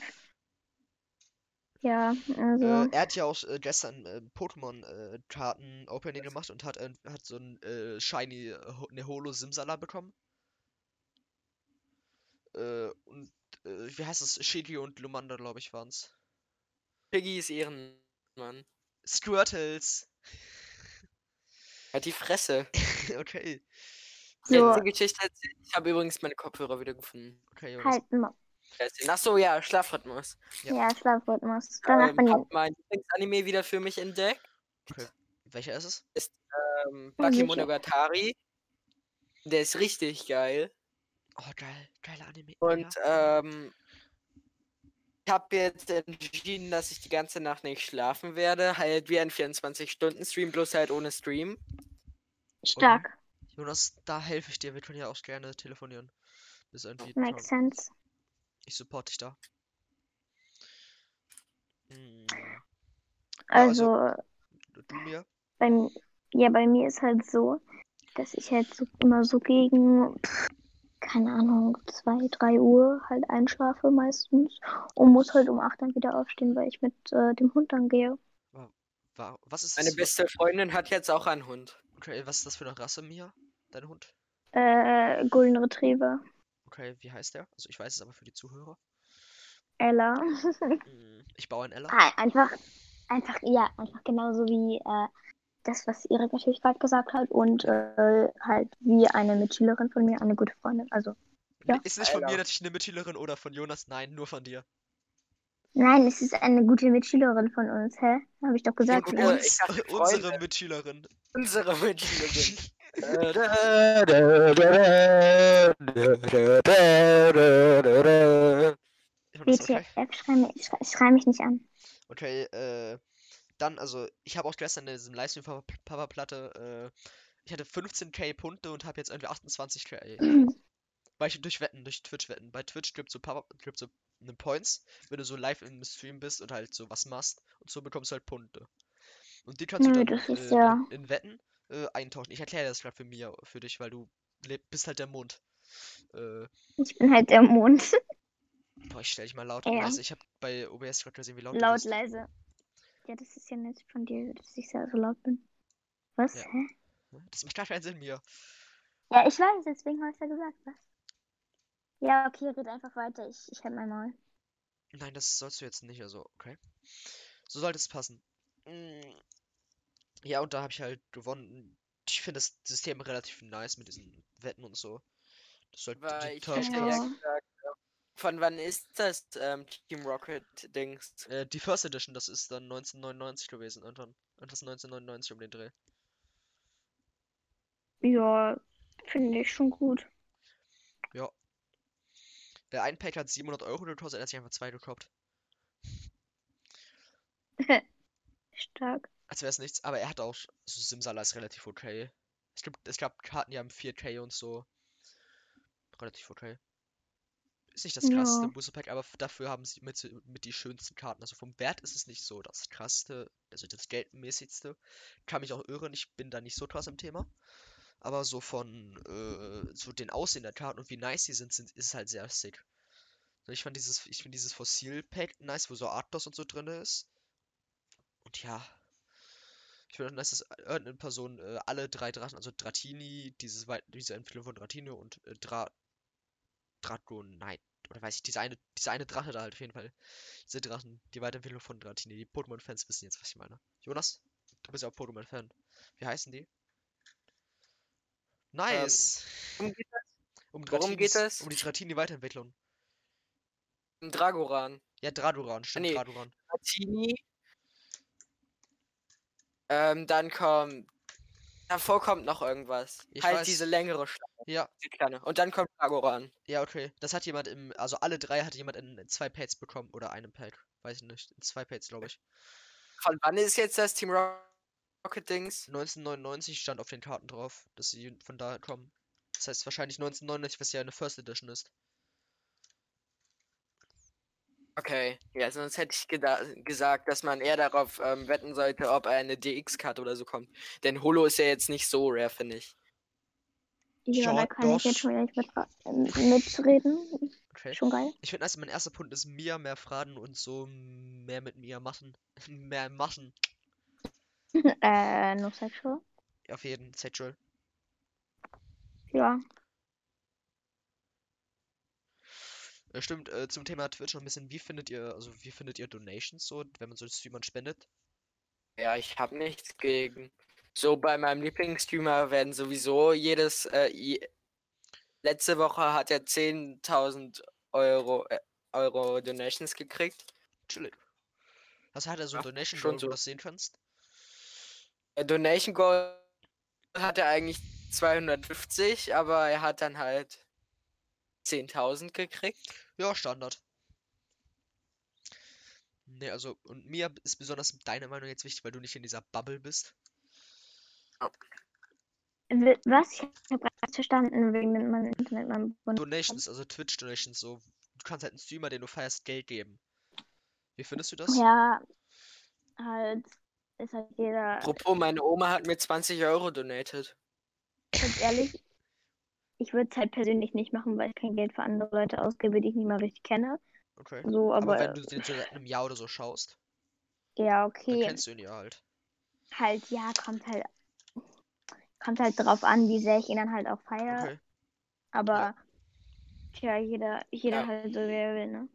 Ja, also. Äh, er hat ja auch äh, gestern äh, Pokémon-Karten Opening gemacht und hat, äh, hat so ein äh, Shiny, äh, Ho- ne Holo Simsala bekommen. Äh, und äh, wie heißt es? Shigi und Lumanda, glaube ich, waren's. Piggy ist Ehrenmann. Squirtles. Halt die Fresse. okay. So. Geschichte. Ich habe übrigens meine Kopfhörer wieder gefunden. Okay, Jonas. Halt mal. Ach so, ja, Schlafrhythmus. Ja. Ja, Schlafrhythmus. Danach Ähm, bin hab mein Lieblingsanime wieder für mich entdeckt. Welcher ist es? Ähm, Oh, sicher. Bakemonogatari. Der ist richtig geil. Oh, geil. Geiler Anime. Und ja. ähm, ich habe jetzt entschieden, dass ich die ganze Nacht nicht schlafen werde. Halt wie ein 24-Stunden-Stream, bloß halt ohne Stream. Stark. Jonas, da helfe ich dir. Wir können ja auch gerne telefonieren. Bis irgendwie. Makes sense. Ich support dich da. Hm, Also, also- du mir? bei, ja, bei mir ist halt so, dass ich halt so immer so gegen, pff, keine Ahnung, 2, 3 Uhr halt einschlafe meistens und muss halt um 8 dann wieder aufstehen, weil ich mit äh, dem Hund dann gehe. Wa- Was ist Meine das? beste Freundin hat jetzt auch einen Hund. Okay, was ist das für eine Rasse, Mia? Dein Hund? Äh, Golden Retriever. Okay, wie heißt der? Also ich weiß es aber für die Zuhörer. Ella. Hm, Ich baue ein Ella. Ah, einfach, einfach, ja, einfach genauso wie äh, das, was Erik natürlich gerade gesagt hat und äh, halt wie eine Mitschülerin von mir, eine gute Freundin. Also, ja. Ist nicht von mir Alter. natürlich eine Mitschülerin oder von Jonas? Nein, nur von dir. nein, es ist eine gute Mitschülerin von uns, hä? Habe ich doch gesagt. gute- ne? Äh, Uns, ich dachte unsere. Mitschülerin. Unsere Mitschülerin. WTF, schrei mich, schrei, schrei mich nicht an. Okay, äh, dann, also, ich habe auch gestern in diesem Livestream von Papa Platte, äh, ich hatte 15k Punkte und habe jetzt irgendwie 28k. Weil ich durch Wetten, durch Twitch-Wetten. Bei Twitch gibt's so, Papa, gibt's so ne Points, wenn du so live im Stream bist und halt so was machst und so bekommst du halt Punkte. Und die kannst du dann äh, ja- in, in Wetten äh, eintauschen. Ich erkläre das gerade für mir, für dich, weil du bist halt der Mond. Äh, Ich bin halt der Mond. boah, ich stell dich mal laut Ja. leise. Ich habe bei OBS gerade gesehen, wie laut du Laut, bist. leise. Ja, das ist ja nett von dir, dass ich so laut bin. Was? Ja. Hä? Das macht gar keinen Sinn mir. Ja, ich weiß, deswegen habe ich ja gesagt, was? Ja, okay, red einfach weiter. Ich, ich halt mein Maul. Nein, das sollst du jetzt nicht, also, okay. So sollte es passen. Ja, und da habe ich halt gewonnen. Ich finde das System relativ nice mit diesen Wetten und so. Das sollte Weil die ich hätte Ja. gesagt, von wann ist das ähm, Team Rocket Dings? Äh, die First Edition, das ist dann 1999 gewesen, Anton. Etwas 1999 um den Dreh. Ja, finde ich schon gut. Der ein Pack hat 700 Euro gekostet, er hat sich einfach zwei gekauft. Stark. Als wäre es nichts, aber er hat auch, so Simsala ist relativ okay. Es gibt, es gab Karten, die haben 4K und so. Relativ okay. Ist nicht das krasseste Ja. Booster Pack, aber dafür haben sie mit, mit die schönsten Karten. Also vom Wert ist es nicht so das krasseste, also das geldmäßigste. Kann mich auch irren, ich bin da nicht so krass im Thema. Aber so von äh, so den Aussehen der Karten und wie nice die sind, sind ist es halt sehr sick. Ich fand dieses, ich finde dieses Fossil-Pack nice, wo so Arctos und so drin ist. Und ja. Ich nice, dass irgendeine Person äh, alle drei Drachen, also Dratini, dieses, diese Entwicklung von Dratini und äh, Dra Dragonite, oder weiß ich, diese eine, diese eine Drache da halt auf jeden Fall. Diese Drachen, die Weiterentwicklung von Dratini. Die Pokémon-Fans wissen jetzt, was ich meine. Jonas, du bist ja auch Pokémon-Fan. Wie heißen die? Nice! worum geht um worum geht es? Um die Dratini-Weiterentwicklung. Um Dragoran. Ja, Draduran, stimmt, nee. Draduran. Martini. Ähm, dann kommt. Davor kommt noch irgendwas. Ich halt weiß. diese längere Schlange, Ja, die kleine. Und dann kommt Dragoran. ja, okay. Das hat jemand im, also alle drei hat jemand in, in zwei Packs bekommen. Oder einem Pack. Weiß ich nicht. In zwei Packs, glaube ich. Von wann ist jetzt das Team Rocket Dings? 1999 stand auf den Karten drauf, dass sie von da kommen. Das heißt wahrscheinlich 1999, was ja eine First Edition ist. Okay, ja, sonst hätte ich geda- gesagt, dass man eher darauf ähm, wetten sollte, ob eine DX-Karte oder so kommt. Denn Holo ist ja jetzt nicht so rare, finde ich. Ja, Ja, da kann ich jetzt schon gleich mit, äh, mitreden. Okay. Schon geil. Ich finde, also mein erster Punkt ist Mia mehr Fragen und so mehr mit Mia machen. mehr machen. äh, no sexual. Auf jeden Sexual. Ja. Äh, stimmt, äh, zum Thema Twitch noch ein bisschen, wie findet ihr, also wie findet ihr Donations so, wenn man so Streamern spendet? Ja, ich habe nichts gegen. So bei meinem Lieblingsstreamer werden sowieso jedes. Äh, je- letzte Woche hat er 10.000 Euro, äh, Euro Donations gekriegt. Chillig. Was hat er so ein Donation Goal, wo so. du das sehen kannst? Äh, Donation Goal hat er eigentlich 250, aber er hat dann halt 10.000 gekriegt. Ja, Standard. Nee, also, und mir ist besonders deine Meinung jetzt wichtig, weil du nicht in dieser Bubble bist. Wi- Was? Ich habe gerade verstanden, wegen mit meinem Internet, meinem Bund. Donations, also Twitch-Donations, so. Du kannst halt einen Streamer, den du feierst, Geld geben. Wie findest du das? Ja, halt, ist halt jeder, Apropos, meine Oma hat mir 20 Euro donated. ganz ehrlich, ich würde es halt persönlich nicht machen, weil ich kein Geld für andere Leute ausgebe, die ich nicht mal richtig kenne. Okay. So, Aber aber, wenn du so seit einem Jahr oder so schaust, ja, dann okay. kennst du ihn ja halt. Halt, ja, kommt halt, kommt halt drauf an, wie sehr ich ihn dann halt auch feiere. Okay. Aber, tja, jeder, jeder Ja. halt so, wie er will, ne?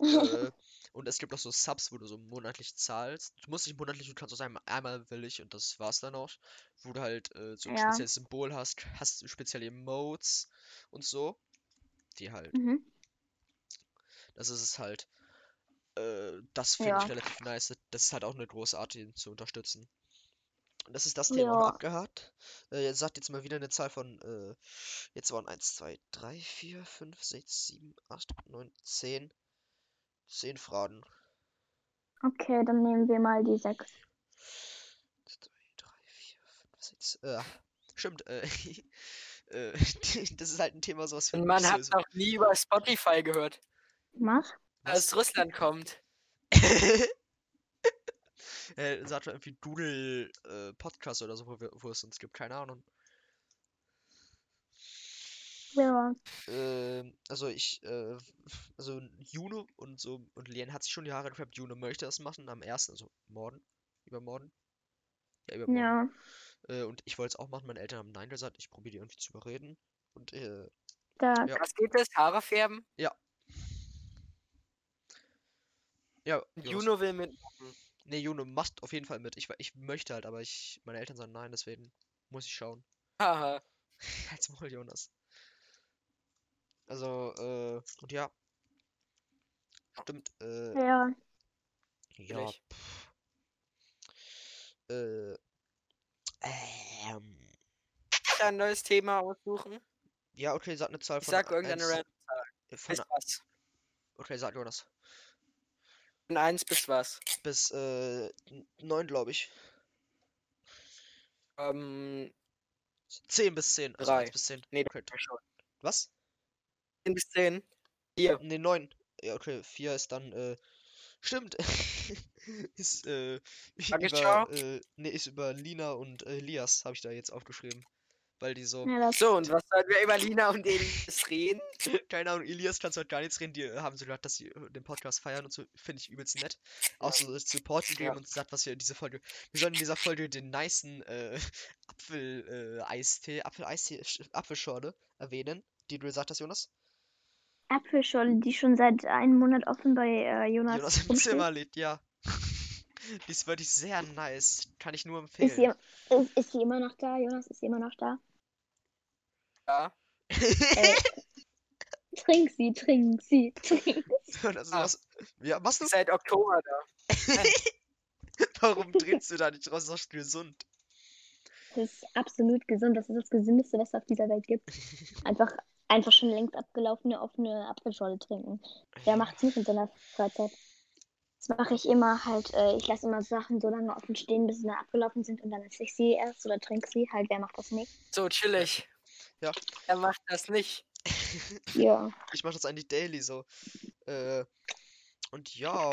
äh, und es gibt auch so Subs, wo du so monatlich zahlst. Du musst nicht monatlich, du kannst auch sagen, einmal will ich und das war's dann auch. Wo du halt äh, so ein Ja. spezielles Symbol hast, hast spezielle Emotes und so. Die halt, Mhm. das ist es halt. Äh, das finde ich Ja. relativ nice. Das ist halt auch eine große Art, ihn zu unterstützen. Und das ist das Thema Ja. abgehakt. Äh, jetzt sagt jetzt mal wieder eine Zahl von, äh, jetzt waren 1, 2, 3, 4, 5, 6, 7, 8, 9, 10. 10 Fragen. Okay, dann nehmen wir mal die sechs. 2, 3, 4, 5, 6. Äh, stimmt, äh, äh, das ist halt ein Thema, sowas Und finde man hat noch nie über Spotify gehört, Was? aus Russland kommt. äh, sagt irgendwie Doodle äh, Podcast oder so, wo, wir, wo es uns gibt, keine Ahnung. Ja. Ähm, also ich, äh, also Juno und so, und Lien hat sich schon die Haare gefärbt. Juno möchte das machen am 1., also morgen, übermorgen. Ja, übermorgen. Ja. Äh, und ich wollte es auch machen, meine Eltern haben Nein gesagt, ich probiere die irgendwie zu überreden. Und, äh, Da. Ja. Was geht das? Haare färben? ja. Jonas. Juno will mitmachen. Nee, Juno macht auf jeden Fall mit. Ich, ich möchte halt, aber ich, meine Eltern sagen nein, deswegen muss ich schauen. Haha. Halt's Maul, Jonas. Also, äh, und ja. Stimmt, äh, Ja. ja, pff. Äh, ähm, Ein neues Thema aussuchen. ja, okay, sag eine Zahl Ich von sag irgendeine eins- random Zahl. äh, von, Bis was? okay, sag Jonas. Von 1 bis was? Bis, äh, neun, glaube ich. Ähm, 10 bis 10, also Drei. 1 bis 10. nee, Okay. schon. Was? 10 bis 10. Hier. Ne, 9. Ja, okay, 4 ist dann, äh, stimmt. ist, äh, Tagesschau? über, äh, ne, ist über Lina und äh, Elias, habe ich da jetzt aufgeschrieben. Weil die so, ja So, und was sollen wir über Lina und Elis reden? keine Ahnung, Elias kannst du halt gar nichts reden, die äh, haben so gesagt, dass sie äh, den Podcast feiern und so, finde ich übelst nett. Auch so das Support gegeben Ja. und gesagt, was wir in dieser Folge, wir sollen in dieser Folge den nicen, äh, Apfel, äh, Eistee, Apfel-Eistee, Sch- Apfelschorle erwähnen, die du gesagt hast, Jonas. Apfelschorle, die schon seit einem Monat offen bei äh, Jonas, Jonas im. Zimmer liegt, ja. Die ist wirklich sehr nice. Kann ich nur Ist sie, empfehlen. ist, ist sie immer noch da? Jonas, ist sie immer noch da? Ja. Äh, trink sie, trink sie, trink. Jonas, Ah. was, ja, machst du? Seit Oktober da. Warum trinkst du da nicht raus? Das ist doch gesund. Das ist absolut gesund. Das ist das Gesündeste, was es auf dieser Welt gibt. Einfach, einfach schon längst abgelaufene offene Apfelschorle trinken. Wer macht's nicht in seiner Freizeit? Das mache ich immer halt. Äh, ich lasse immer Sachen so lange offen stehen, bis sie dann abgelaufen sind und dann esse ich sie erst oder trinke sie. Halt, wer macht das nicht? So, chillig. Ja. Er macht das nicht. Ja. Ich mache das eigentlich daily so. Äh, und ja.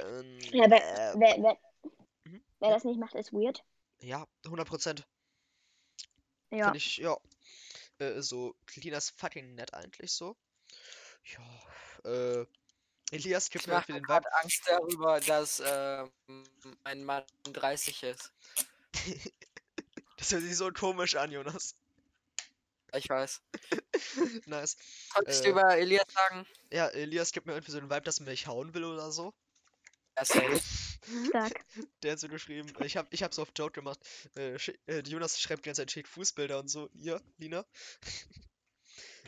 Ähm, Ja, wer, äh, wer, wer, Mhm. wer das nicht macht, ist weird. ja, 100 Prozent. Ja. Finde ich, ja. Äh, so, Lina ist fucking nett eigentlich so. Ja. Äh, Elias gibt mir für den Vibe. Angst darüber, dass ähm, mein Mann 30 ist. Das hört sich so komisch an, Jonas. Ich weiß. nice. Konntest Äh. du über Elias sagen? Ja, Elias gibt mir irgendwie so den Vibe, dass er mich hauen will oder so. Ja, safe. Stark. Der hat so geschrieben, ich hab, ich hab so auf Joke gemacht. Äh, äh, Jonas schreibt die ganze Zeit, schickt Fußbilder und so. Ihr, Lina?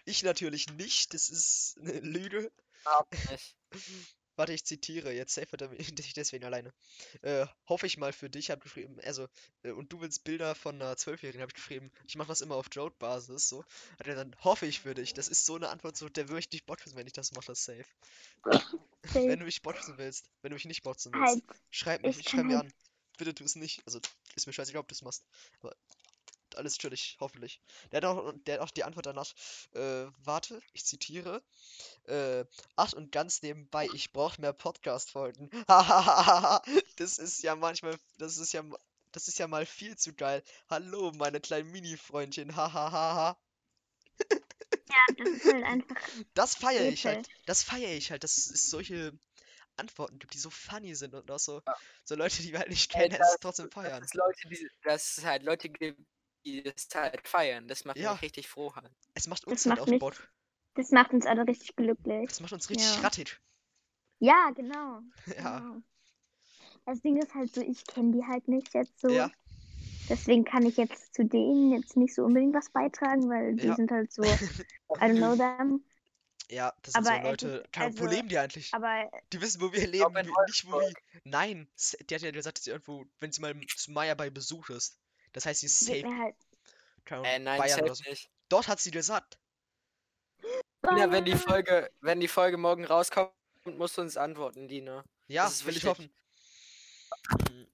Ich natürlich nicht, das ist eine Lüge. Überhaupt nicht. Warte, ich zitiere, jetzt safe mich dich deswegen alleine. Äh, hoffe ich mal für dich, hab geschrieben, also, äh, und du willst Bilder von einer Zwölfjährigen, hab ich geschrieben, ich mache das immer auf Joke-Basis, so. Hat er dann, hoffe ich für dich, das ist so eine Antwort, so, der würde ich dich botzen, wenn ich das mache, das safe. Wenn du mich botzen willst, wenn du mich nicht botzen willst, Halt, schreib mich, ich schreib mir an. Bitte tu es nicht, also, ist mir scheißegal, ob du es machst, aber alles chillig, hoffentlich. Der hat auch, der hat auch die Antwort danach, äh, warte, ich zitiere, äh, ach und ganz nebenbei, ich brauche mehr Podcast-Folgen. Hahaha, das ist ja manchmal, das ist ja, das ist ja mal viel zu geil. Hallo, meine kleinen Mini-Freundchen, hahaha. das ist halt einfach Das feiere ich halt, das feiere ich halt, dass es solche Antworten gibt, die so funny sind und auch so, Ja. so Leute, die wir halt nicht Ey, kennen, das- es trotzdem feiern. Dass es Leute, die, dass es halt Leute gibt, die das halt feiern. Das macht Ja. mich richtig froh halt. Es macht Das uns halt macht auch mich Bock. Das macht uns alle richtig glücklich. Das macht uns richtig Ja. rattig. Ja, genau. Ja, genau. Das Ding ist halt so, ich kenne die halt nicht jetzt so. ja, Deswegen kann ich jetzt zu denen jetzt nicht so unbedingt was beitragen, weil die Ja. sind halt so, I don't know them. ja, das sind so Aber es Leute, ist- Ahnung, wo also- leben die eigentlich? Aber Die wissen, wo wir leben, nicht wo wir. Nein, die hat ja gesagt, dass sie irgendwo, wenn sie mal zu Maya bei Besuch ist. Das heißt, sie ist safe. halt. Äh, nein, Bayern safe so. nicht. Dort hat sie gesagt. Dina, wenn die Bayern. Folge, wenn die Folge morgen rauskommt, musst du uns antworten, Dina. Ja, Das will ich hoffen. Mm,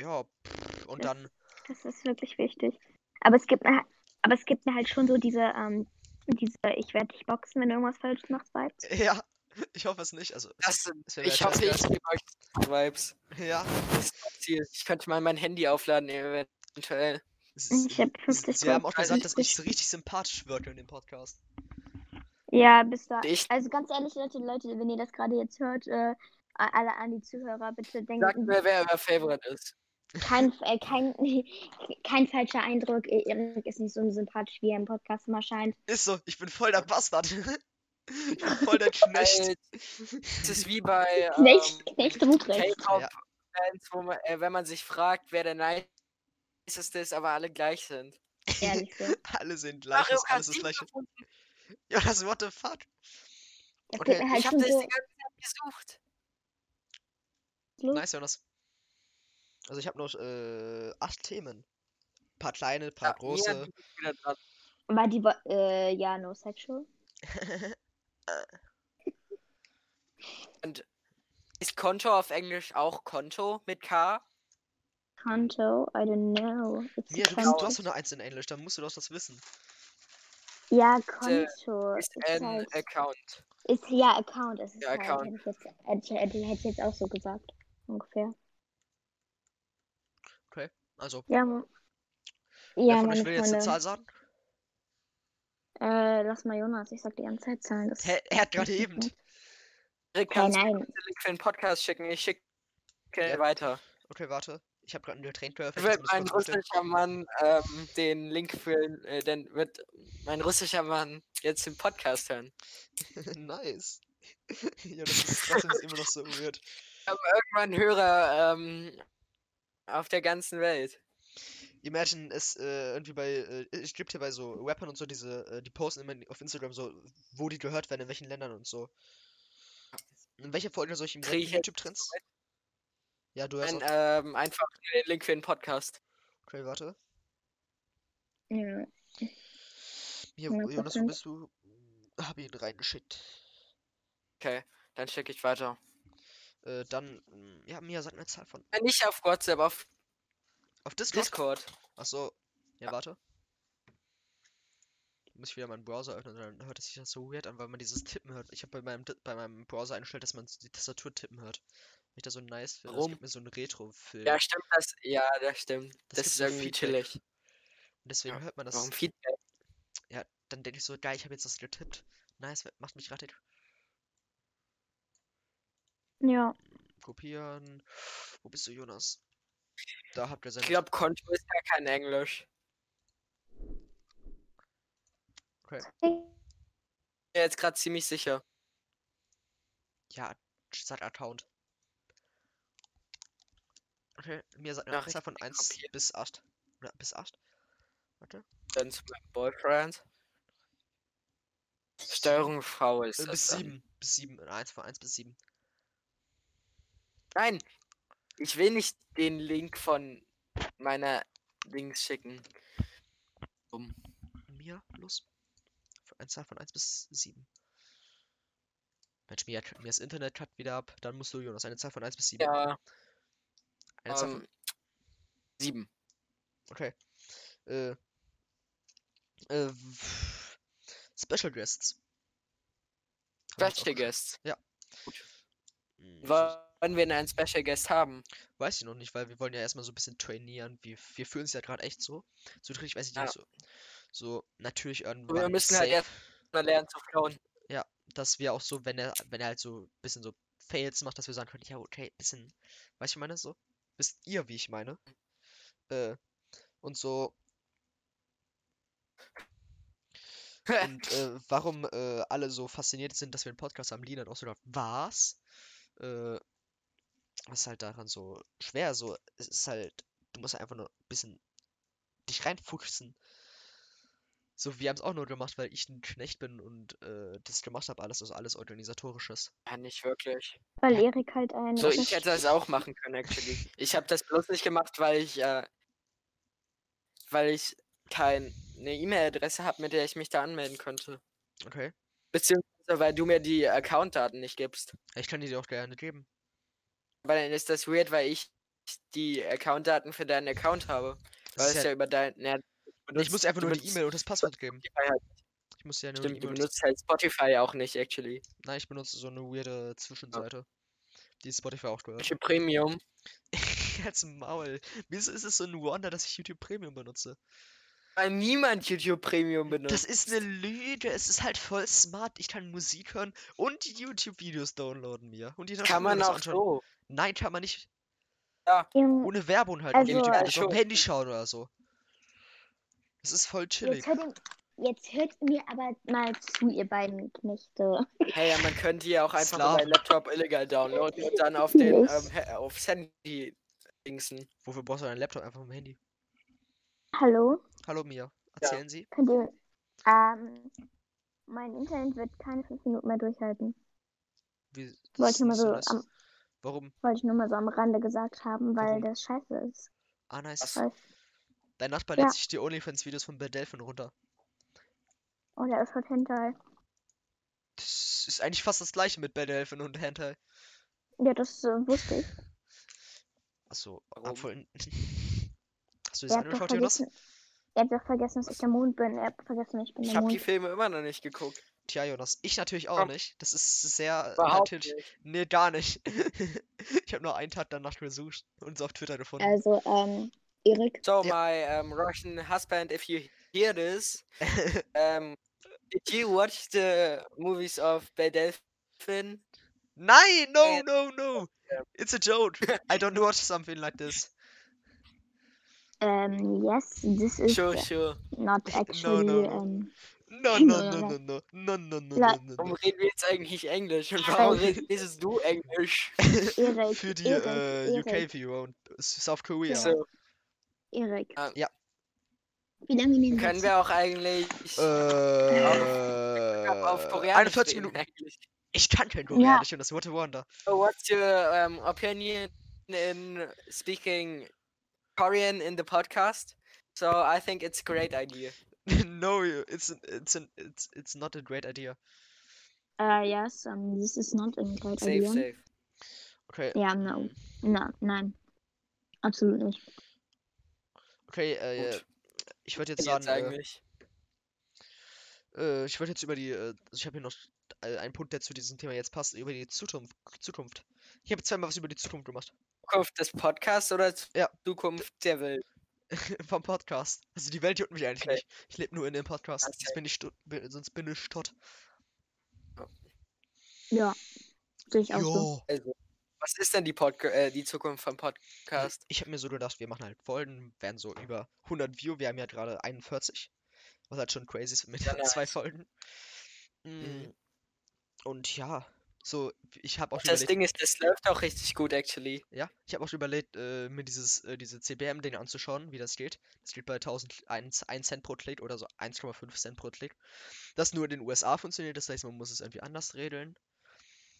Ja, pff, und Das- dann. Das ist wirklich wichtig. Aber es gibt mir, halt- aber es gibt mir halt schon so diese, ähm, diese, ich werde dich boxen, wenn du irgendwas falsch machst, Vibes. Ja, ich hoffe es nicht. Also, Das, es wäre ich hoffe, ich scheißegal. gebe euch Vibes. Ja. Das das. Ich könnte mal mein Handy aufladen, eventuell. es Ich ist- hab sie- 50 Sie haben auch gesagt, dass ich so richtig sympathisch wirke in dem Podcast. Ja, bis da. Ich Also ganz ehrlich, Leute, Leute, wenn ihr das gerade jetzt hört, äh, alle an die Zuhörer, bitte denken, mir, wer euer Favorite ist. kein, äh, kein, kein falscher Eindruck. Erik ist nicht so sympathisch, wie er im Podcast immer scheint. Ist so, ich bin voll der Bastard. Ich bin voll der Knecht. Es ist wie bei Knecht, ähm, Knecht Ruprecht. K-Pop-Bands, wo man, äh, wenn man sich fragt, wer der niceste ist, aber alle gleich sind. Ehrlich so. Alle sind gleich, Mario ist alles das 7 gleiche. Ja, das what the fuck? Okay, halt Ich hab das so die ganze Zeit gesucht. los. Nice, Jonas. Also ich habe noch äh, acht Themen. paar kleine, paar Ja, große. War die, äh, ja, no sexual. Und ist Konto auf Englisch auch Konto mit K? Kanto, I don't know. It's a Mia, du, Kanto. du hast nur eins in Englisch, dann musst du doch das wissen. Ja, Konto. Ist Ist, ein halt, Account. ist ja Account. Ist Ja, halt, Account. Hätte ich, jetzt, hätte, ich, hätte, ich jetzt auch so gesagt. Ungefähr. Also, Ja, ja von meine euch will jetzt eine. Zahl sagen? Äh, lass mal Jonas, ich sag die ganze Zeit Zahlen. Das Hä, er hat gerade das eben. Rick, Hey, kannst nein. den Link für den Podcast schicken? Ich schicke Ja. weiter. Okay, warte. Ich habe gerade einen Getränk geöffnet. Wird mein russischer Mann ähm, den Link für, äh, denn wird mein russischer Mann jetzt den Podcast hören. nice. ja, das ist trotzdem ist immer noch so weird. Aber irgendwann Hörer ähm, auf der ganzen Welt. Imagine es äh, irgendwie bei, äh, es gibt ja bei so Rappern und so diese, äh, die posten immer auf Instagram so, wo die gehört werden, in welchen Ländern und so. In welcher Folge soll ich jetzt YouTube-Trends? Ja, du hast Ein, auch. ähm, einfach den Link für den Podcast. Okay, warte. Ja. Hier, Jonas, wo 100%. bist du? Hab ihn reingeschickt. Okay, dann schicke ich weiter. Äh, dann, ja, Mia sagt eine Zahl von. Nicht auf WhatsApp, auf Auf Discord? Discord. Achso. Ja, warte. Muss ich wieder meinen Browser öffnen, dann hört es sich das so weird an, weil man dieses Tippen hört. Ich habe bei meinem, bei meinem Browser eingestellt, dass man die Tastatur tippen hört. Weil ich das so nice finde. Es Warum? gibt mir so einen Retro-Film. Ja, stimmt das. Ja, das stimmt. Das Das, ist irgendwie Feedback. chillig. Und deswegen Ja, hört man das. Warum Feedback? Ja, dann denke ich so, geil, ich habe jetzt das getippt. Nice, macht mich rattig. ja. Kopieren. Wo bist du, Jonas? Da habt ihr Ich seine. glaube, Konto ist gar kein Englisch. bin mir jetzt gerade ziemlich sicher. Ja, sag Account. Okay, mir sagt eine Nachricht Zahl von 1 kopiert. bis 8. Oder bis 8? Warte. Dann zu meinem Boyfriend. Steuerung V ist Äh, bis dann. 7. Bis 7. 1 von 1 bis 7. Nein, ich will nicht den Link von meiner Dings schicken. Um. Mir, los. Für Eine Zahl von 1 bis 7. Mensch, mir, mir das Internet cut wieder ab. Dann musst du, Jonas, eine Zahl von 1 bis 7. Ja, Eine Zahl von. ähm, sieben. Okay. Äh. Äh. Special Guests. Special auch Guest. Hm, ich Wollen wir einen Special Guest haben? Weiß ich noch nicht, weil wir wollen ja erstmal so ein bisschen trainieren. Wir, wir fühlen es ja gerade echt so. So richtig weiß ich Ja. nicht. So, so natürlich irgendwann. Wir müssen halt safe, erst mal lernen zu flowen. dass wir auch so, wenn er, wenn er halt so ein bisschen so Fails macht, dass wir sagen können, ja, okay, bisschen, weißt du, ich meine, so? Wisst ihr, wie ich meine? Äh, und so, und äh, warum äh, alle so fasziniert sind, dass wir einen Podcast haben, Lina auch so gedacht, was? Äh, was ist halt daran so schwer? So, es ist halt, du musst einfach nur ein bisschen dich reinfuchsen. So, wir haben es auch nur gemacht, weil ich ein Knecht bin und äh, das gemacht habe, alles, also alles organisatorisches. ja, nicht wirklich. Weil Erik halt ein. So, ich hätte das auch machen können, actually. Ich habe das bloß nicht gemacht, weil ich, äh, weil ich keine E-Mail-Adresse habe, mit der ich mich da anmelden könnte. Okay. Beziehungsweise, weil du mir die Account-Daten nicht gibst. Ich kann die dir auch gerne geben. Aber dann ist das weird, weil ich die Account-Daten für deinen Account habe. Weil es ja, ja über dein. Na, Nee, ich muss einfach du nur die E-Mail und das Passwort geben. Halt. Ich muss ja nur Stimmt, die du und das benutzt halt Spotify auch nicht, actually. Nein, ich benutze so eine weirde Zwischenseite. die Spotify auch gehört. YouTube Premium. Jetzt Maul. Wieso ist es so ein Wonder, dass ich YouTube Premium benutze? Weil niemand YouTube Premium benutzt. Das ist eine Lüge. Es ist halt voll smart. Ich kann Musik hören und YouTube-Videos downloaden mir. Und die Kann man auch anschauen. so. Nein, kann man nicht. Im, Ohne Werbung halt. Also, Also, äh, auf dem. Handy schauen oder so. Das ist voll chillig. jetzt, hört ihr, jetzt hört mir aber mal zu, ihr beiden Knechte. Hey, ja, man könnte ja auch einfach Slaven. über einen Laptop illegal downloaden und dann auf den ähm, aufs Handy dingsen. Wofür brauchst du einen Laptop einfach vom Handy? Hallo? Hallo Mia, erzählen Sie. Könnt ihr. Ähm, mein Internet wird keine fünf Minuten mehr durchhalten. Wie, das Wollte ist ich, mal so so nice. am, Warum? wollte ich nur mal so am Rande gesagt haben, weil Warum? das scheiße ist. Ah, nice. Weil, Dein Nachbar Ja. lädt sich die OnlyFans-Videos von Bad Delphin runter. oh, der ist halt Hentai. Das ist eigentlich fast das gleiche mit Bad Delphin und Hentai. Ja, das äh, wusste ich. Achso, abfolgen. Hast du das angeschaut, Jonas? ihr habt doch vergessen, dass ich der Mond bin. Ihr habt vergessen, ich bin Ich der habe die Mond. Filme immer noch nicht geguckt. Tja, Jonas. Ich natürlich auch Warum? nicht. Das ist sehr Überhaupt natürlich. nicht. Nee, gar nicht. ich habe nur einen Tag danach gesucht und es auf Twitter gefunden. Also, ähm, Erik. So, Ja. my um, Russian husband, if you hear this, um, did you watch the movies of Bad Delphin? Nein, no, no, no. It's a joke. I don't watch something like this. Ähm, yes, this is Sure, sure. not No, actually, no, no. No, No, no, no, no, no. no, no, no, no, no, no, no, Warum no. reden wir jetzt eigentlich Englisch und warum redest du Englisch? Erik, Für die Erik, äh, Erik, UK-Viewer und South Korea. So, Erik. Ah. Ja. Wie lange nehmen können wir auch eigentlich Äh, auf Koreanisch 41 reden Minuten. eigentlich? Ich kann kein Koreanisch und das What a Wonder. So what's your um, opinion in speaking Korean in the podcast? So I think it's a great idea. no, it's it's an, it's it's not a great idea. Uh, yes, um, this is not a great Safe, idea. safe. Okay. Ja, no. mm, No, nein. Absolut nicht. Okay, äh, ich würde jetzt Jetzt sagen, äh, eigentlich. äh, ich würde jetzt über die, äh, also ich habe hier noch äh, einen Punkt, der zu diesem Thema jetzt passt, über die Zukunft. Zukunft. Ich habe zweimal was über die Zukunft gemacht. Zukunft des Podcasts oder Ja. Zukunft der Welt? Vom Podcast. Also die Welt juckt mich eigentlich Okay. nicht. Ich lebe nur in dem Podcast. Sonst Okay. bin ich, sonst bin ich tot. Ja, sehe ich auch so. Also, was ist denn die, Podca äh, die Zukunft vom Podcast? Ich habe mir so gedacht, wir machen halt Folgen, werden so über 100 View. Wir haben ja gerade 41. Was halt schon crazy ist mit Ja, zwei. Folgen. Mm, Mhm. Und ja, so, ich habe auch schon Das überlegt, Ding ist, das läuft auch richtig gut, actually. ja, ich habe auch schon überlegt, äh, mir dieses, äh, diese CBM-Ding anzuschauen, wie das geht. Das geht bei 1000, 1, 1 Cent pro Klick oder so 1,5 Cent pro Klick. Das nur in den USA funktioniert, das heißt, man muss es irgendwie anders regeln.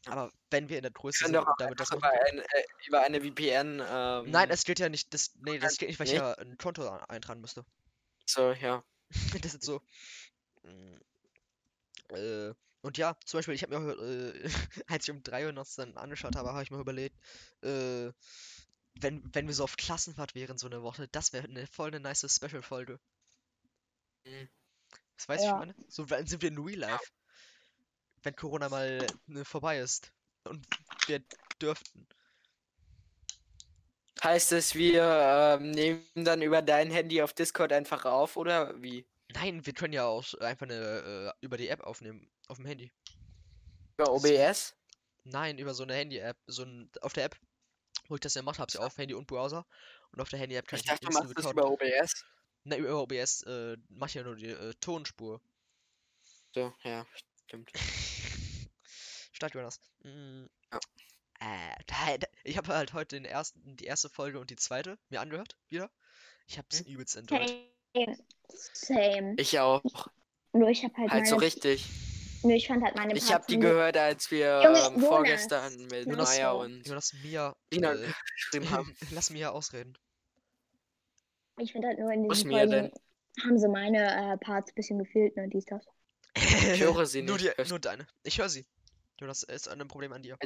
Aber wenn wir in der Größe sind damit das über, ein, äh, über eine VPN. Ähm, Nein, es geht ja nicht, das, nee, das geht nicht, weil ich nicht? ja ein Konto eintragen müsste. So, ja. Das ist so. mm, Äh, und ja, zum Beispiel, ich habe mir, äh, als ich um 3 Uhr nachts dann angeschaut habe, habe ich mir überlegt, äh, wenn, wenn wir so auf Klassenfahrt wären, so eine Woche, das wäre eine voll eine nice Special-Folge. Mhm. Das weiß ich Ja. meine. So dann sind wir in Real Life. Wenn Corona mal ne, vorbei ist. Und wir dürften. Heißt es, wir ähm, nehmen dann über dein Handy auf Discord einfach auf oder wie? Nein, wir können ja auch einfach eine, äh, über die App aufnehmen. Auf dem Handy. Über OBS? Nein, über so eine Handy-App. So ein, auf der App, wo ich das ja gemacht habe, ja auf Handy und Browser. Und auf der Handy-App kann Ich ich dachte, du instant machst das über OBS. Na, über OBS äh, mach ich ja nur die äh, Tonspur. So, ja, stimmt. Stark, Jonas. Mm, Ja. Äh, ich habe halt heute den ersten, die erste Folge und die zweite mir angehört, wieder. Ich hab's Hm? übelst enjoyed. Same. Same. Ich auch. Nur ich habe halt, Halt so richtig. Nur ich fand halt meine Ich habe die gehört, als wir ähm, vorgestern mit Jonas, Maya und Jonas, Mia, Lina äh, geschrieben haben. lass Mia ausreden. Ich finde halt nur in diesen Folgen haben sie meine äh, Parts ein bisschen gefehlt, ne, dies, das. Ich höre sie nur, nicht. die, Hörst nur deine. Ich höre sie. Jonas, ist ein Problem an dir.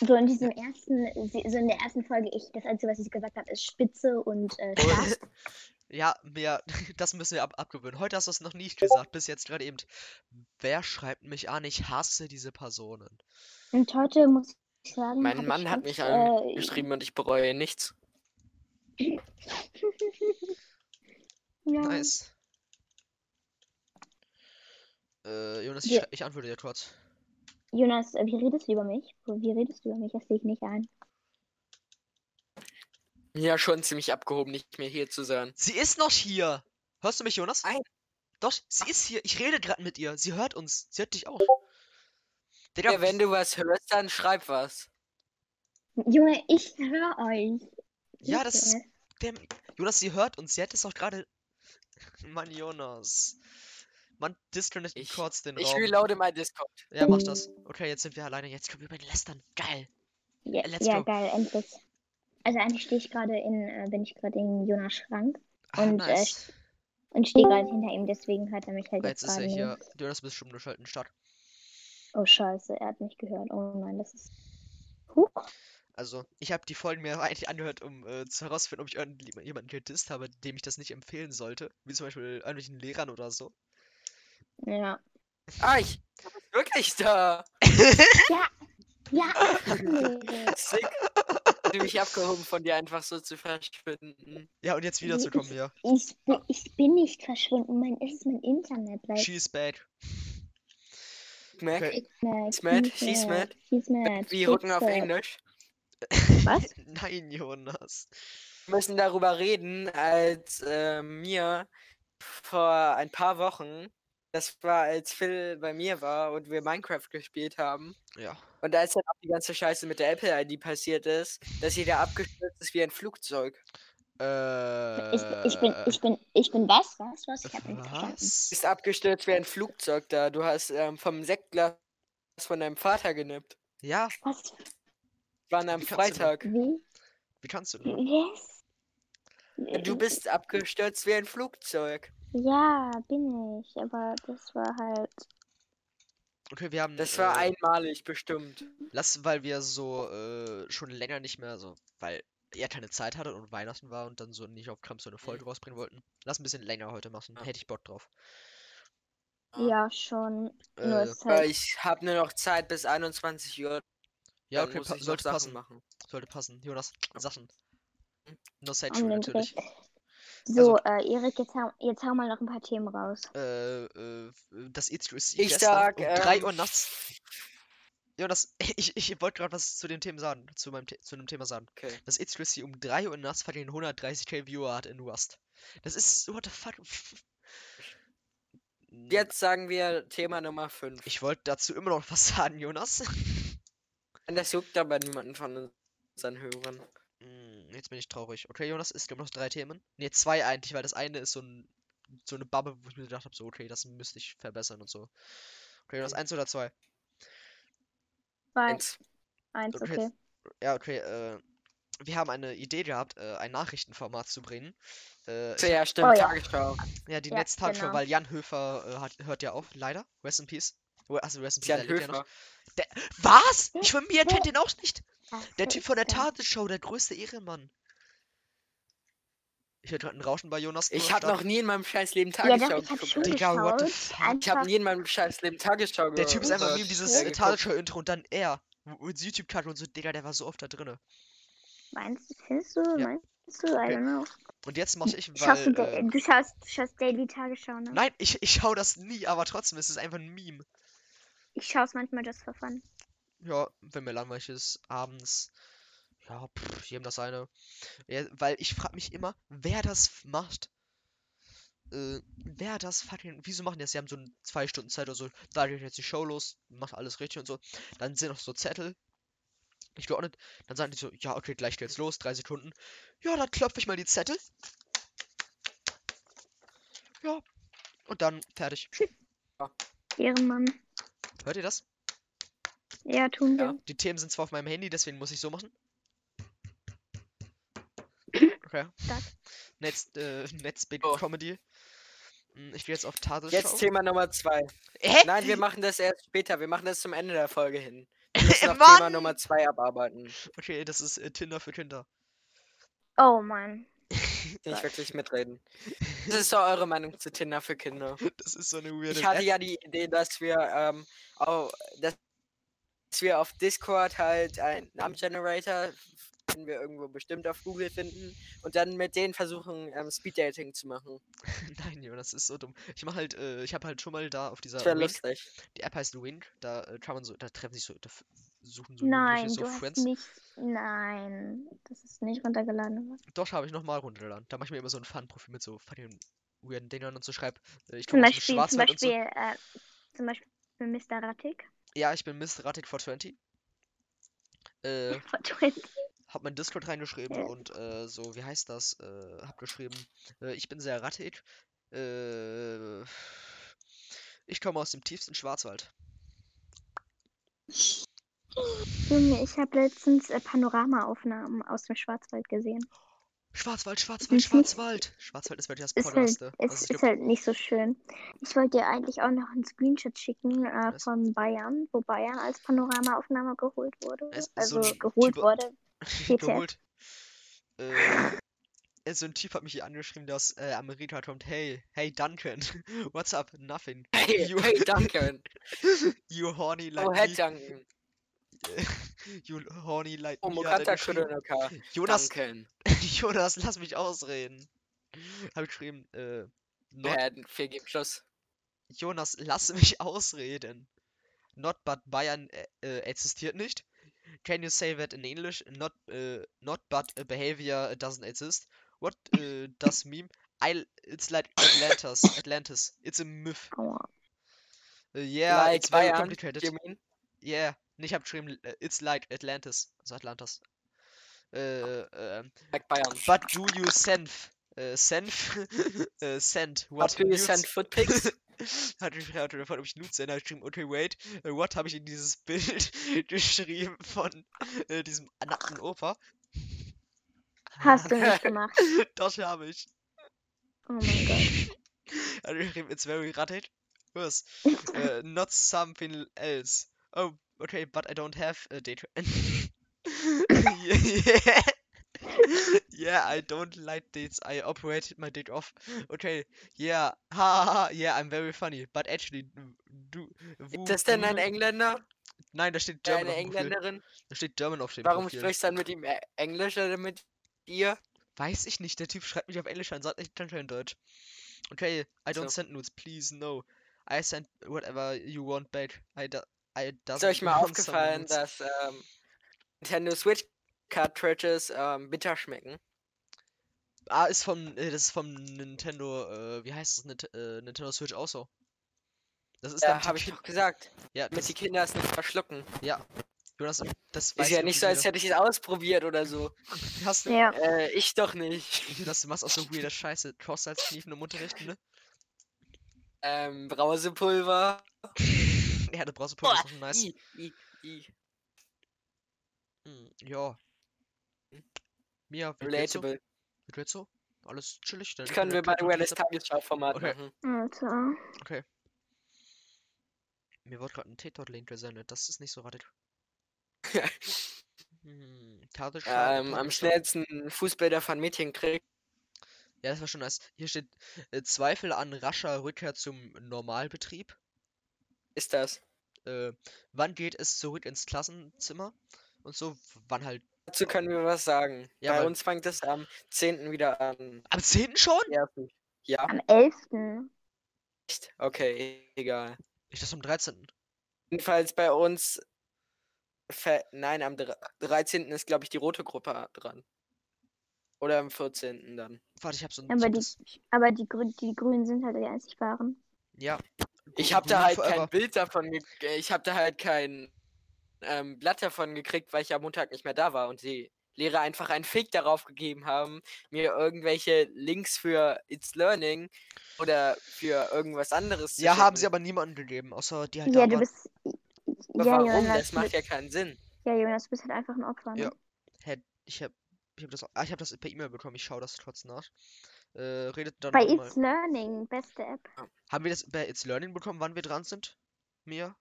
So in diesem ersten, so in der ersten Folge, ich, das Einzige, was ich gesagt habe, ist Spitze und äh, Schlaf. Ja, Mia, das müssen wir ab abgewöhnen. Heute hast du es noch nicht gesagt, bis jetzt gerade eben. Wer schreibt mich an? Ich hasse diese Personen. Und heute muss sagen, Mein Mann ich hat mich äh, angeschrieben und ich bereue nichts. ja. Nice. Äh, Jonas, ich, schrei- ich antworte dir kurz. Jonas, äh, wie redest du über mich? Wie redest du über mich? Das sehe ich nicht ein. Ja, schon ziemlich abgehoben, nicht mehr hier zu sein. Sie ist noch hier. Hörst du mich, Jonas? Nein. Doch, sie ist hier. Ich rede gerade mit ihr. Sie hört uns. Sie hört dich auch. Digga, Ja, wenn du was hörst, dann schreib was. Junge, ich höre euch. Ja, das ist der, Jonas, sie hört uns. Sie hat es auch gerade. Mann, Jonas. Mann, disconnect Ich- kurz den Ich Raum. reloade mein Discord. Ja, mach das. Okay, jetzt sind wir alleine. Jetzt können wir über den lästern. Geil. Ja, Let's ja go. geil, endlich. Also eigentlich stehe ich gerade in, äh, bin ich gerade in Jonas Schrank Ah, Und, äh, nice. und stehe gerade hinter ihm, deswegen hört er mich halt Ah, jetzt jetzt ist er hier. nicht. Jonas, bist schon geschalten. Start. Oh scheiße, er hat mich gehört. Oh nein, das ist. Huch. Also, ich habe die Folgen mir eigentlich angehört, um äh, zu herausfinden, ob ich irgendjemanden gedisst habe, dem ich das nicht empfehlen sollte. Wie zum Beispiel irgendwelchen Lehrern oder so. Ja. Ah, ich wirklich da. Ja, nee. Sick. Ziemlich abgehoben von dir einfach so zu verschwinden. Ja, und jetzt wiederzukommen hier. ich, bin, ich bin nicht verschwunden. Mein, es ist mein Internet. Like, She's back. Mac, Okay. mad, She's mad, she's mad. She's mad. wie she's Rücken auf. Englisch. Was? Nein, Jonas. Wir müssen darüber reden, als äh, mir vor ein paar Wochen, das war als Phil bei mir war und wir Minecraft gespielt haben. Ja. Und als dann auch die ganze Scheiße mit der Apple-ID passiert ist, dass jeder abgestürzt ist wie ein Flugzeug. Äh. Ich, ich bin, ich bin, ich bin was? Was? Was? Ich hab nicht verstanden. Was? Ist abgestürzt wie ein Flugzeug da. Du hast ähm, vom Sektglas von deinem Vater genippt. Ja, Was? War an einem Wie du? Freitag. Wie? wie kannst du denn? Yes? Du bist abgestürzt wie ein Flugzeug. Ja, bin ich. Aber das war halt. Okay, wir haben. Das war äh, einmalig bestimmt. Lass, weil wir so äh, schon länger nicht mehr so, weil er keine Zeit hatte und Weihnachten war und dann so nicht auf Krampf so eine Folge rausbringen wollten. Lass ein bisschen länger heute machen. Ja. Hätte ich Bock drauf. Ja, schon. Äh, halt. ich habe nur noch Zeit bis 21 Uhr. ja, okay, pa sollte Sachen passen. machen. Sollte passen. Jonas, Sachen. No um sexual den natürlich. Dreh. So, äh, Erik, jetzt hau, jetzt hau mal noch ein paar Themen raus. Äh, äh, das E3C Ich gestern sag, um 3 ähm, Uhr nachts. Jonas, ich, ich wollte gerade was zu dem Thema sagen, zu meinem zu einem Thema sagen. Okay. Das E3C um 3 Uhr nachts fucking 130k Viewer hat in Rust. Das ist, what the fuck? Mm, Jetzt sagen wir Thema Nummer 5. Ich wollte dazu immer noch was sagen, Jonas. Das juckt aber niemanden von unseren Hörern. Mm, Jetzt bin ich traurig. Okay, Jonas, es gibt noch drei Themen. Ne, zwei eigentlich, weil das eine ist so ein so eine Bubble, wo ich mir gedacht habe, so, okay, das müsste ich verbessern und so. Okay, Jonas, Okay. eins oder zwei? Zwei, Eins. eins, Okay, okay. Ja, okay, äh, wir haben eine Idee gehabt, äh, ein Nachrichtenformat zu bringen. Äh, Ja, stimmt, Oh ja. Tagesschau. Ja, die Ja, Netztagesschau, genau. weil Jan Höfer äh, hat, hört ja auf, leider. Rest in Peace. Also Rest in Peace, ja. Der, was? Ja, Ich von mir ja. kennt den auch nicht. Der Typ ist von der. Tagesschau, der größte Ehrenmann. Ich höre gerade ein Rauschen bei Jonas. Ich habe noch nie in meinem scheiß Leben Ja, Tagesschau hab geguckt. Digga, what the fuck? Ich habe nie in meinem scheiß Leben Tagesschau Der Typ ist einfach neben dieses äh, geguckt. Tagesschau-Intro und dann er. Mit YouTube-Cut und so, Digga, der war so oft da drinne. meinst du, findest du, Ja. meinst du, I Okay. don't know. Und jetzt mache ich, Schaust du, weil. Äh, du, schaust, du schaust Daily Tagesschau, ne? nein, ich, ich schau das nie, aber trotzdem ist es einfach ein Meme. Ich schaue es manchmal just for fun. Ja, wenn mir langweilig ist, abends. Ja, pff, jedem das seine. Ja, weil ich frage mich immer, wer das macht. Äh, wer das fucking. Wieso machen die das? Sie haben so eine zwei Stunden Zeit oder so. Da geht jetzt die Show los, macht alles richtig und so. Dann sind noch so Zettel. Nicht geordnet. Dann sagen die so, ja, okay, gleich geht's los, drei Sekunden. Ja, dann klopfe ich mal die Zettel. Ja. Und dann fertig. Ehrenmann. Hört ihr das? Ja, tun wir. Ja. Die Themen sind zwar auf meinem Handy, deswegen muss ich so machen. Okay. Stark. Netz, äh, Netzbig Oh. Comedy. Hm, Ich gehe jetzt auf Tagesschau. Jetzt Thema Nummer 2. Hä? Nein, wir machen das erst später. Wir machen das zum Ende der Folge hin. Wir müssen noch! Thema Nummer 2 abarbeiten. Okay, das ist äh, Tinder für Kinder. Oh Mann. Nicht wirklich mitreden. Das ist doch eure Meinung zu Tinder für Kinder. Das ist so eine weirde Ich hatte ja die Idee, dass wir ähm, auch, dass wir auf Discord halt einen Namengenerator, den wir irgendwo bestimmt auf Google finden, und dann mit denen versuchen, ähm, Speeddating zu machen. Nein, Jonas, das ist so dumm. Ich mach halt, äh, ich habe halt schon mal da auf dieser Das Wink, lustig. die App heißt Wink, da äh, kann man so, da treffen sich so, da suchen so Nein, Jugendliche so du hast Friends. mich. Nein, das ist nicht runtergeladen. Doch, habe ich nochmal runtergeladen. Da mache ich mir immer so ein Fun-Profil mit so fucking weirden Dingern und so schreib, äh, ich Zum komme aus Beispiel, zum Schwarzwald und so. Beispiel, äh, zum Beispiel Mr. Rattig. Ja, ich bin Mr. Ratic 420. Äh, Von 20. hab mein Discord reingeschrieben Ja. und äh, so, wie heißt das? Äh, hab geschrieben, äh, ich bin sehr rattig. Äh, ich komme aus dem tiefsten Schwarzwald. Junge, ich habe letztens äh, Panoramaaufnahmen aus dem Schwarzwald gesehen. Schwarzwald, Schwarzwald, nicht- Schwarzwald. Schwarzwald ist wirklich das Ist halt, Podderste. ist, Also ist halt nicht so schön. Ich wollte dir eigentlich auch noch einen Screenshot schicken äh, von Bayern, wo Bayern als Panoramaaufnahme geholt wurde. Es ist Also so ein geholt Typ- wurde. Geholt. Äh, so ein Typ hat mich hier angeschrieben, der aus äh, Amerika kommt. Hey, hey Duncan, what's up? Nothing. Hey, You, hey Duncan. you horny like Oh, me. Duncan. You horny like Oh. Jonas, Duncan. Jonas, lass mich ausreden. Hab ich geschrieben, äh, not, Äh, vier geben Schluss. Jonas, lass mich ausreden. Not but Bayern äh, äh, existiert nicht. Can you say that in English? Not, äh, not but a behavior doesn't exist. What äh, does meme? I, it's like Atlantis. Atlantis. It's a myth. Äh, yeah, like it's very Bayern, complicated. you mean? Yeah. Nee, ich hab geschrieben, äh, it's like Atlantis. Also Atlantis. Äh, ähm, Like Bayern. But do you send äh, senf äh, send what What do you send footpics? hat mich gefragt, ob ich Nudes sende, ich geschrieben, okay, wait, äh, what habe ich in dieses Bild geschrieben von äh, diesem nackten Opa? Hast du nicht gemacht. Doch, habe ich. Oh mein Gott. Hat geschrieben, it's very ratted. Was? äh, not something else. Oh, okay, but I don't have a date. yeah. yeah, I don't like dates. I operated my date off. Okay, yeah, ha, ha, ha, yeah, I'm very funny. But actually, du, Ist das denn ein Engländer? Nein, da steht German Eine. Engländerin? Da steht German auf dem Warum Profil. sprichst du dann mit ihm Ä- Englisch oder mit ihr? Weiß ich nicht, der Typ schreibt mich auf Englisch an, sagt nicht in Deutsch. Okay, I don't So. send nudes, please, no. I send whatever you want back. I, do, I doesn't Ist euch mal aufgefallen, dass ähm, Nintendo Switch Cartridges ähm, bitter schmecken? Ah, ist vom, äh, das ist vom Nintendo, äh, wie heißt das, Nint äh, Nintendo Switch auch so. Das ist Ja, habe ich doch gesagt. Ja, Damit die Kinder es nicht verschlucken. Jonas, das weiß Ist ja ich nicht so, als hätte ich es ausprobiert oder so. Hast du, Ja. Äh, ich doch nicht. Jonas, du machst auch so weirde Scheiße. Cross als Kniefen im Unterricht, ne? Ähm, Brausepulver. Ja, du brauchst Pulver, ist schon nice. I, I, I. Hm, ja. Mia, wie geht's so? Relatable. Wie geht's so? Alles chillig? Das können wir bei klappt? Tagesschau-Format Okay. machen. Alter. Mir wurde gerade ein TikTok-Link gesendet. Das ist nicht so radig. Hm, Tagesschau, ähm, am schnellsten Fußbilder von Mädchen kriegt. Ja, das war schon nice. Hier steht äh, Zweifel an rascher Rückkehr zum Normalbetrieb. Ist das? Äh, wann geht es zurück ins Klassenzimmer? Und so, wann halt. Dazu können wir was sagen. Ja, Bei uns fängt es am 10. wieder an. Am 10. schon? Ja, Am 11. echt? Okay, egal. Ich das am 13. Jedenfalls bei uns. Nein, am dre- 13. ist, glaube ich, die rote Gruppe dran. Oder am 14. dann. Warte, ich hab so ein. Aber die, aber die, Grü die Grünen sind halt die einzig wahren. ja. Ich habe da halt forever. kein Bild davon, äh, ich habe da halt kein ähm, Blatt davon gekriegt, weil ich am Montag nicht mehr da war und die Lehrer einfach einen Fick darauf gegeben haben, mir irgendwelche Links für It's Learning oder für irgendwas anderes zu Ja, haben sie aber niemandem gegeben, außer die halt Ja, da du bist. Aber Ja, warum? Jonas, Das macht ja keinen Sinn. ja, Jonas, du bist halt einfach ein Opfer. Ne? Ja. Hä, ich hab. Ich hab das, ah, ich hab das per E-Mail bekommen, ich schaue das kurz nach. Äh, redet dann Bei. It's Learning, beste App. Haben wir das bei It's Learning bekommen, wann wir dran sind? Mia?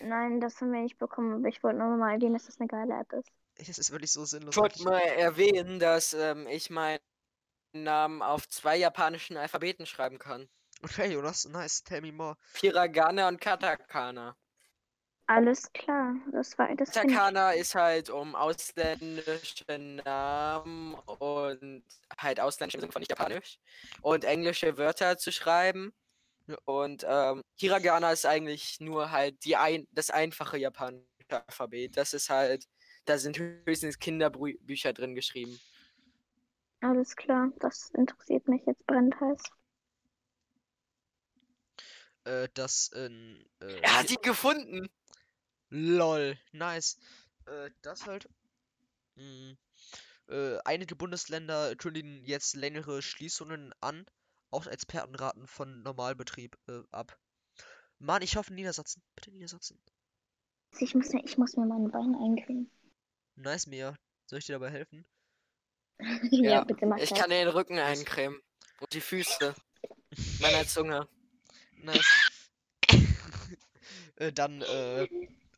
Nein, das haben wir nicht bekommen, aber ich wollte nur mal erwähnen, dass das eine geile App ist. Das ist wirklich so sinnlos. Ich wollte mal erwähnen, dass ähm, ich meinen Namen auf zwei japanischen Alphabeten schreiben kann. Okay, Jonas, nice, tell me more. Hiragana und Katakana. Alles klar. Das war das Katakana ist halt um ausländische Namen und halt ausländisch im Sinne von nicht japanisch und englische Wörter zu schreiben. Und ähm, Hiragana ist eigentlich nur halt die ein das einfache japanische Alphabet. Das ist halt, da sind höchstens Kinderbücher drin geschrieben. Alles klar. Das interessiert mich jetzt brennend heiß. Äh, das in. Äh, Er hat sie gefunden! LOL, nice. Äh, das halt. Mm, äh, einige Bundesländer kündigen jetzt längere Schließungen an. Auch Experten raten von Normalbetrieb äh, ab. Mann, ich hoffe Niedersachsen. Bitte Niedersachsen. Ich muss mir, ich muss mir meine Beine eincremen. Nice, Mia. Soll ich dir dabei helfen? ja, Ja, bitte mach Ich das. kann dir den Rücken eincremen. Und die Füße. Meiner Zunge. Nice. äh, dann, äh,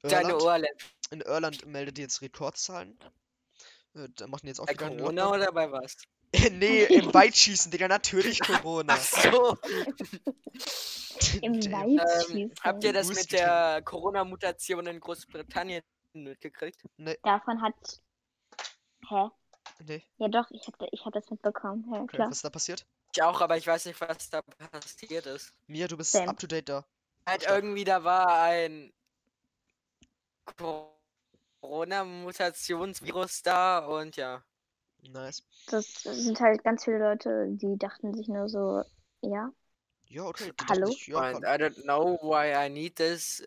Deine Irland. Ohrläppchen. In Irland meldet jetzt Rekordzahlen. Äh, da machen die jetzt auch Bei Corona Lockdown. oder bei was? nee, im Weitschießen, Digga, natürlich Corona. Ach so. Im Damn. Wald Ähm, habt ihr das mit der Corona-Mutation in Großbritannien mitgekriegt? Davon hat. Hä? Nee, Ja doch, ich hab, ich hab das mitbekommen. Ja, okay, klar. was ist da passiert? Ich auch, aber ich weiß nicht, was da passiert ist. Mia, du bist Same. up to date da. Halt Stopp. irgendwie, da war ein Corona-Mutationsvirus da und ja. Nice. Das sind halt ganz viele Leute, die dachten sich nur so, ja. Ja, okay. Hallo? ich, ja, And kann. I don't know why I need this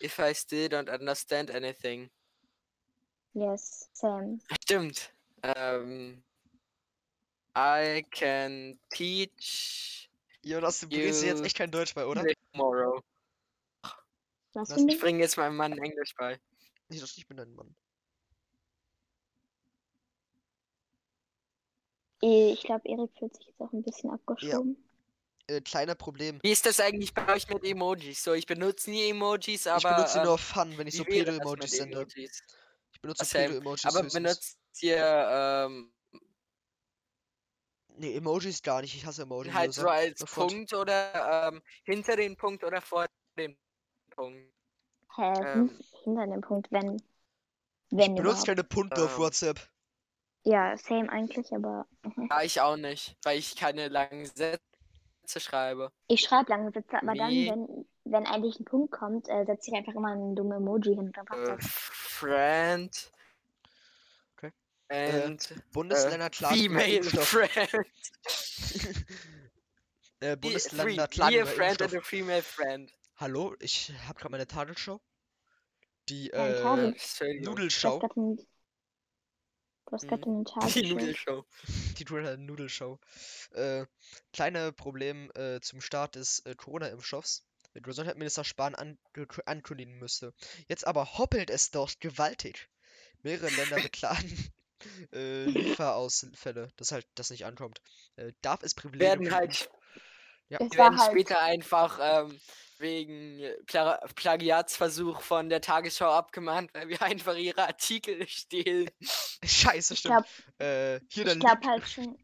if I still don't understand anything. Yes, Sam. Stimmt. Ähm, I can teach Jonas, du bringst dir jetzt echt kein Deutsch bei, oder? Tomorrow. Was Lass Ich bringe jetzt meinem Mann Englisch bei. Ich dachte, ich bin dein Mann. Ich glaube, Erik fühlt sich jetzt auch ein bisschen abgeschoben. Äh, kleiner Problem. Wie ist das eigentlich bei euch mit Emojis? So, ich benutze nie Emojis, aber. ich benutze ähm, nur auf Fun, wenn ich so das Pedo-Emojis sende. Emojis? Ich benutze Ah, same. Pedo-Emojis Aber höchstens. benutzt ihr ähm, Nee, Emojis gar nicht. Ich hasse Emojis. halt so als. Punkt oder ähm, hinter den Punkt oder vor dem Punkt? Hä, Ähm. hinter dem Punkt, wenn. Ich Wenn benutze überhaupt. keine Punkte auf Ähm. WhatsApp. Ja, same eigentlich, aber. mhm. Ja, ich auch nicht, weil ich keine langen Sätze schreibe. Ich schreibe lange Sätze, aber dann, Nee. wenn, wenn eigentlich ein Punkt kommt, äh, setze ich einfach immer ein dummes Emoji hin dann Äh, friend. Okay. Äh, And Bundesländer äh, über female friend. äh, Bundesländer three- klagen be a friend and a female friend. Hallo, ich habe gerade meine Tagesshow. Die äh, Tagel- Entschuldigung. Du hast Nudelshow. gerade du hast Mhm. gerade. Die Nudelshow. Die Nudelshow. Äh, kleine Problem äh, zum Start des äh, Corona-Impfstoffs. Der Gesundheitsminister Spahn an ankündigen müsste. Jetzt aber hoppelt es dort gewaltig. Mehrere Länder beklagen äh, Lieferausfälle, dass halt das nicht ankommt. Äh, darf es Privilegien werden halt Ja. Es werden halt. später einfach ähm, wegen Pla Plagiatsversuch von der Tagesschau abgemahnt, weil wir einfach ihre Artikel stehlen. Scheiße, Ich stimmt. glaube Äh, hier der ich glaub halt schon.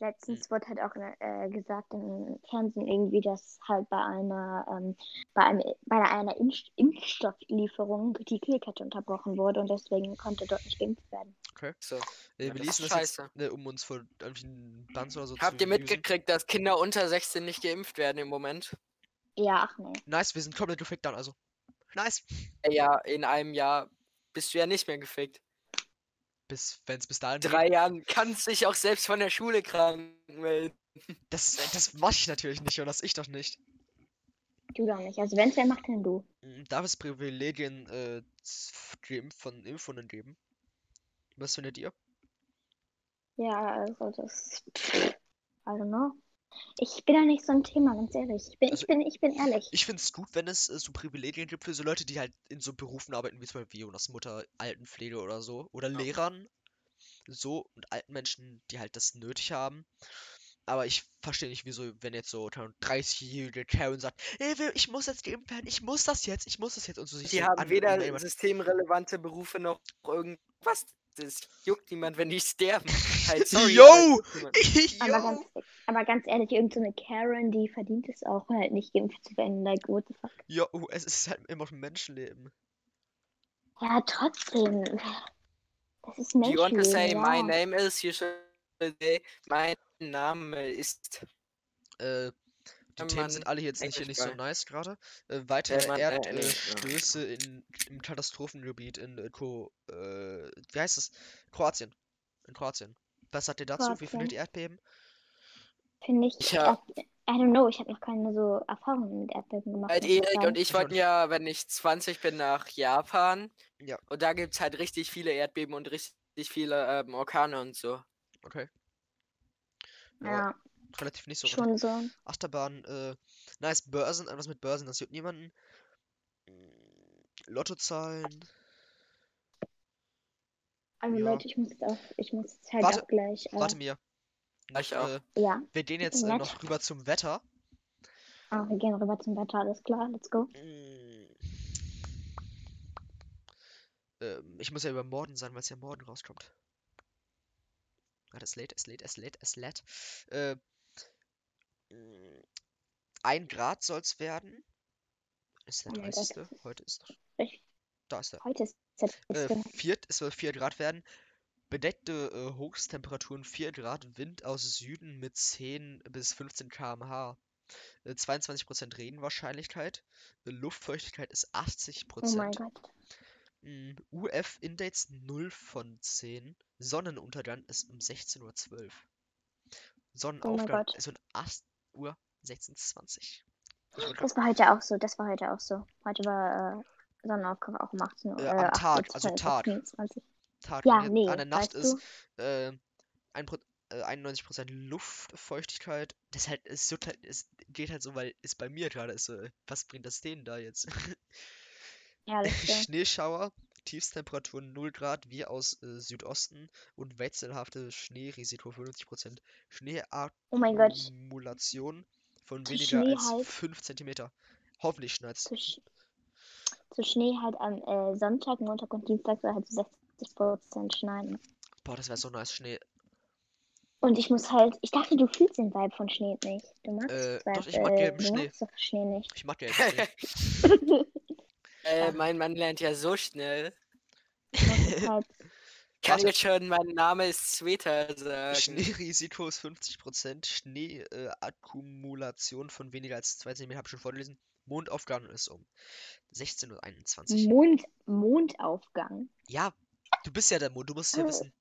Letztens wurde halt auch äh, gesagt im Fernsehen irgendwie, dass halt bei einer ähm, bei einem bei einer Impf Impfstofflieferung die Kühlkette unterbrochen wurde und deswegen konnte dort nicht geimpft werden. So. Äh, Ja, wir das lesen das jetzt, ne, um uns vor irgendwelchen Bands oder so Habt zu ihr mitgekriegt, dass Kinder unter 16 nicht geimpft werden im Moment? Ja, ach nee. Nice, wir sind komplett gefickt dann, also. Nice. Äh, Ja, in einem Jahr bist du ja nicht mehr gefickt. Bis, wenn es bis dahin In drei Jahren kannst du dich auch selbst von der Schule krank melden. Das, das mach ich natürlich nicht, und das ich doch nicht. Du doch nicht. Also wenn es wer macht, dann du. Mm, Darf es Privilegien äh, geimpf- von Impfungen geben? Was findet ihr? Ja, also das. I don't know. Ich bin da nicht so ein Thema, ganz ehrlich. Ich bin, Also- ich bin, ich bin ehrlich. Ich finde es gut, wenn es äh, so Privilegien gibt für so Leute, die halt in so Berufen arbeiten, wie zum Beispiel Jonas Mutter, Altenpflege oder so. Oder Ja. Lehrern. So, und alten Menschen, die halt das nötig haben. Aber ich verstehe nicht, wieso, wenn jetzt so keine Ahnung, 30-jährige Karen sagt, ey, wir- ich muss jetzt geimpft werden, ich muss das jetzt, ich muss das jetzt und so sich Die so haben weder systemrelevante Berufe noch irgendwas. Das juckt niemand, wenn die sterben. Halt, sorry. Yo! aber. Aber Yo! ganz, Aber ganz ehrlich, irgendeine so Karen, die verdient es auch halt nicht geimpft zu werden. Like, what the fuck? Ja, oh, es ist halt immer ein Menschenleben. Ja, trotzdem. Das ist Do you want to Menschenleben, say my ja. name is? You should say mein Name ist. Äh, die Themen sind alle jetzt nicht, nicht so nice gerade. Äh, weitere Wenn man, äh, ja. Erdstöße in, im Katastrophengebiet in äh, Ko, äh, wie heißt es? Kroatien. In Kroatien. Was sagt ihr dazu? Wie Kroatien. findet ihr Erdbeben? Finde ich. Ich hab- I don't know, ich habe noch keine so Erfahrungen mit Erdbeben gemacht. Halt Erik und ich wollten ja, wenn ich 20 bin, nach Japan. Ja. Und da gibt's halt richtig viele Erdbeben und richtig viele ähm, Orkane und so. Okay. Ja, relativ nicht so. schon so. Achterbahn, äh, nice, Börsen, etwas mit Börsen, das juckt niemanden. Lottozahlen. Also Ja. Leute, ich muss jetzt auch, ich muss jetzt halt Warte, auch gleich. Äh, Warte mir. Ich auch. Äh, Ja, wir gehen jetzt äh, noch rüber zum Wetter. ah, wir gehen rüber zum Wetter, alles klar, let's go. Mm. Ähm, ich muss ja über Morden sein, weil es ja morgen rauskommt. Ah, das lädt, es lädt, es lädt, es lädt. Äh, ein Grad soll's werden. Ist der Oh mein Gott, 30. das ist Heute ist doch. echt- Da ist er. Heute ist der Äh, letzte. vier, es soll 4 Grad werden. Bedeckte äh, Hochstemperaturen 4 Grad, Wind aus Süden mit 10 bis 15 km/h. Äh, 22% Regenwahrscheinlichkeit. Äh, Luftfeuchtigkeit ist Oh mein 80%. Gott. Mm, UF-Index 0 von 10. Sonnenuntergang ist um 16.12 Uhr. Sonnenaufgang Gott. ist um 8 Uhr 16.20 Ich wollte grad- Das war heute auch so, das war heute auch so. Heute war äh, Sonnenaufgang auch um 18 Uhr. Äh, am Tag, also 18, Tag. 26. Tag. Ja, nee, an der Nacht ist äh, ein Pro äh, 91% Luftfeuchtigkeit. Das ist halt, es, juckt halt, es geht halt so, weil es bei mir gerade ist. So, was bringt das denen da jetzt? Ja. Schneeschauer, Tiefstemperaturen 0 Grad wie aus äh, Südosten und wechselhafte Schneerisiko 50%. Oh mein Gott. Schneeakkumulation von Zu weniger Schnee als halt. 5 cm. Hoffentlich schneit's. Zu, Sch zu Schnee halt am äh, Sonntag, Montag und Dienstag soll halt zu 60% schneien. Boah, das wäre so nice Schnee. Und ich muss halt, ich dachte, du fühlst den Vibe von Schnee nicht. Du magst Äh, Vibe, doch, ich mag äh, gelben du Schnee. magst doch Schnee nicht. Ich mag ja Schnee. äh, mein Mann lernt ja so schnell. Ich halt, Kann Warte. jetzt schon, mein Name ist Sweeter sagen. Schneerisiko ist 50%, Schneeakkumulation äh, von weniger als 2 cm, habe ich schon vorgelesen. Mondaufgang ist um 16.21 Uhr. Mond, Mondaufgang. Ja, du bist ja der Mond, du musst es ja Äh. wissen.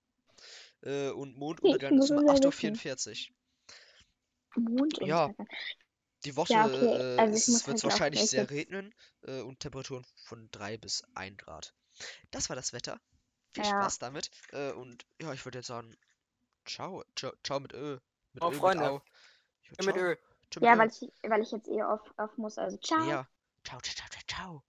Äh, und Monduntergang ist um es ja wissen. 8.44 Uhr. Monduntergang. Die Woche Ja, okay, äh, also wird es halt wahrscheinlich sehr regnen äh, und Temperaturen von 3 bis 1 Grad. Das war das Wetter. Viel Ja. Spaß damit. Äh, und ja, ich würde jetzt sagen, ciao. Ciao, ciao mit Ö. Mit Oh, Ö, Freunde. Mit würd Mit. Ö. Mit Ja, Ö. weil ich, weil ich jetzt eh auf, auf muss. Also ciao. Ja. Ciao, ciao, ciao, ciao, ciao.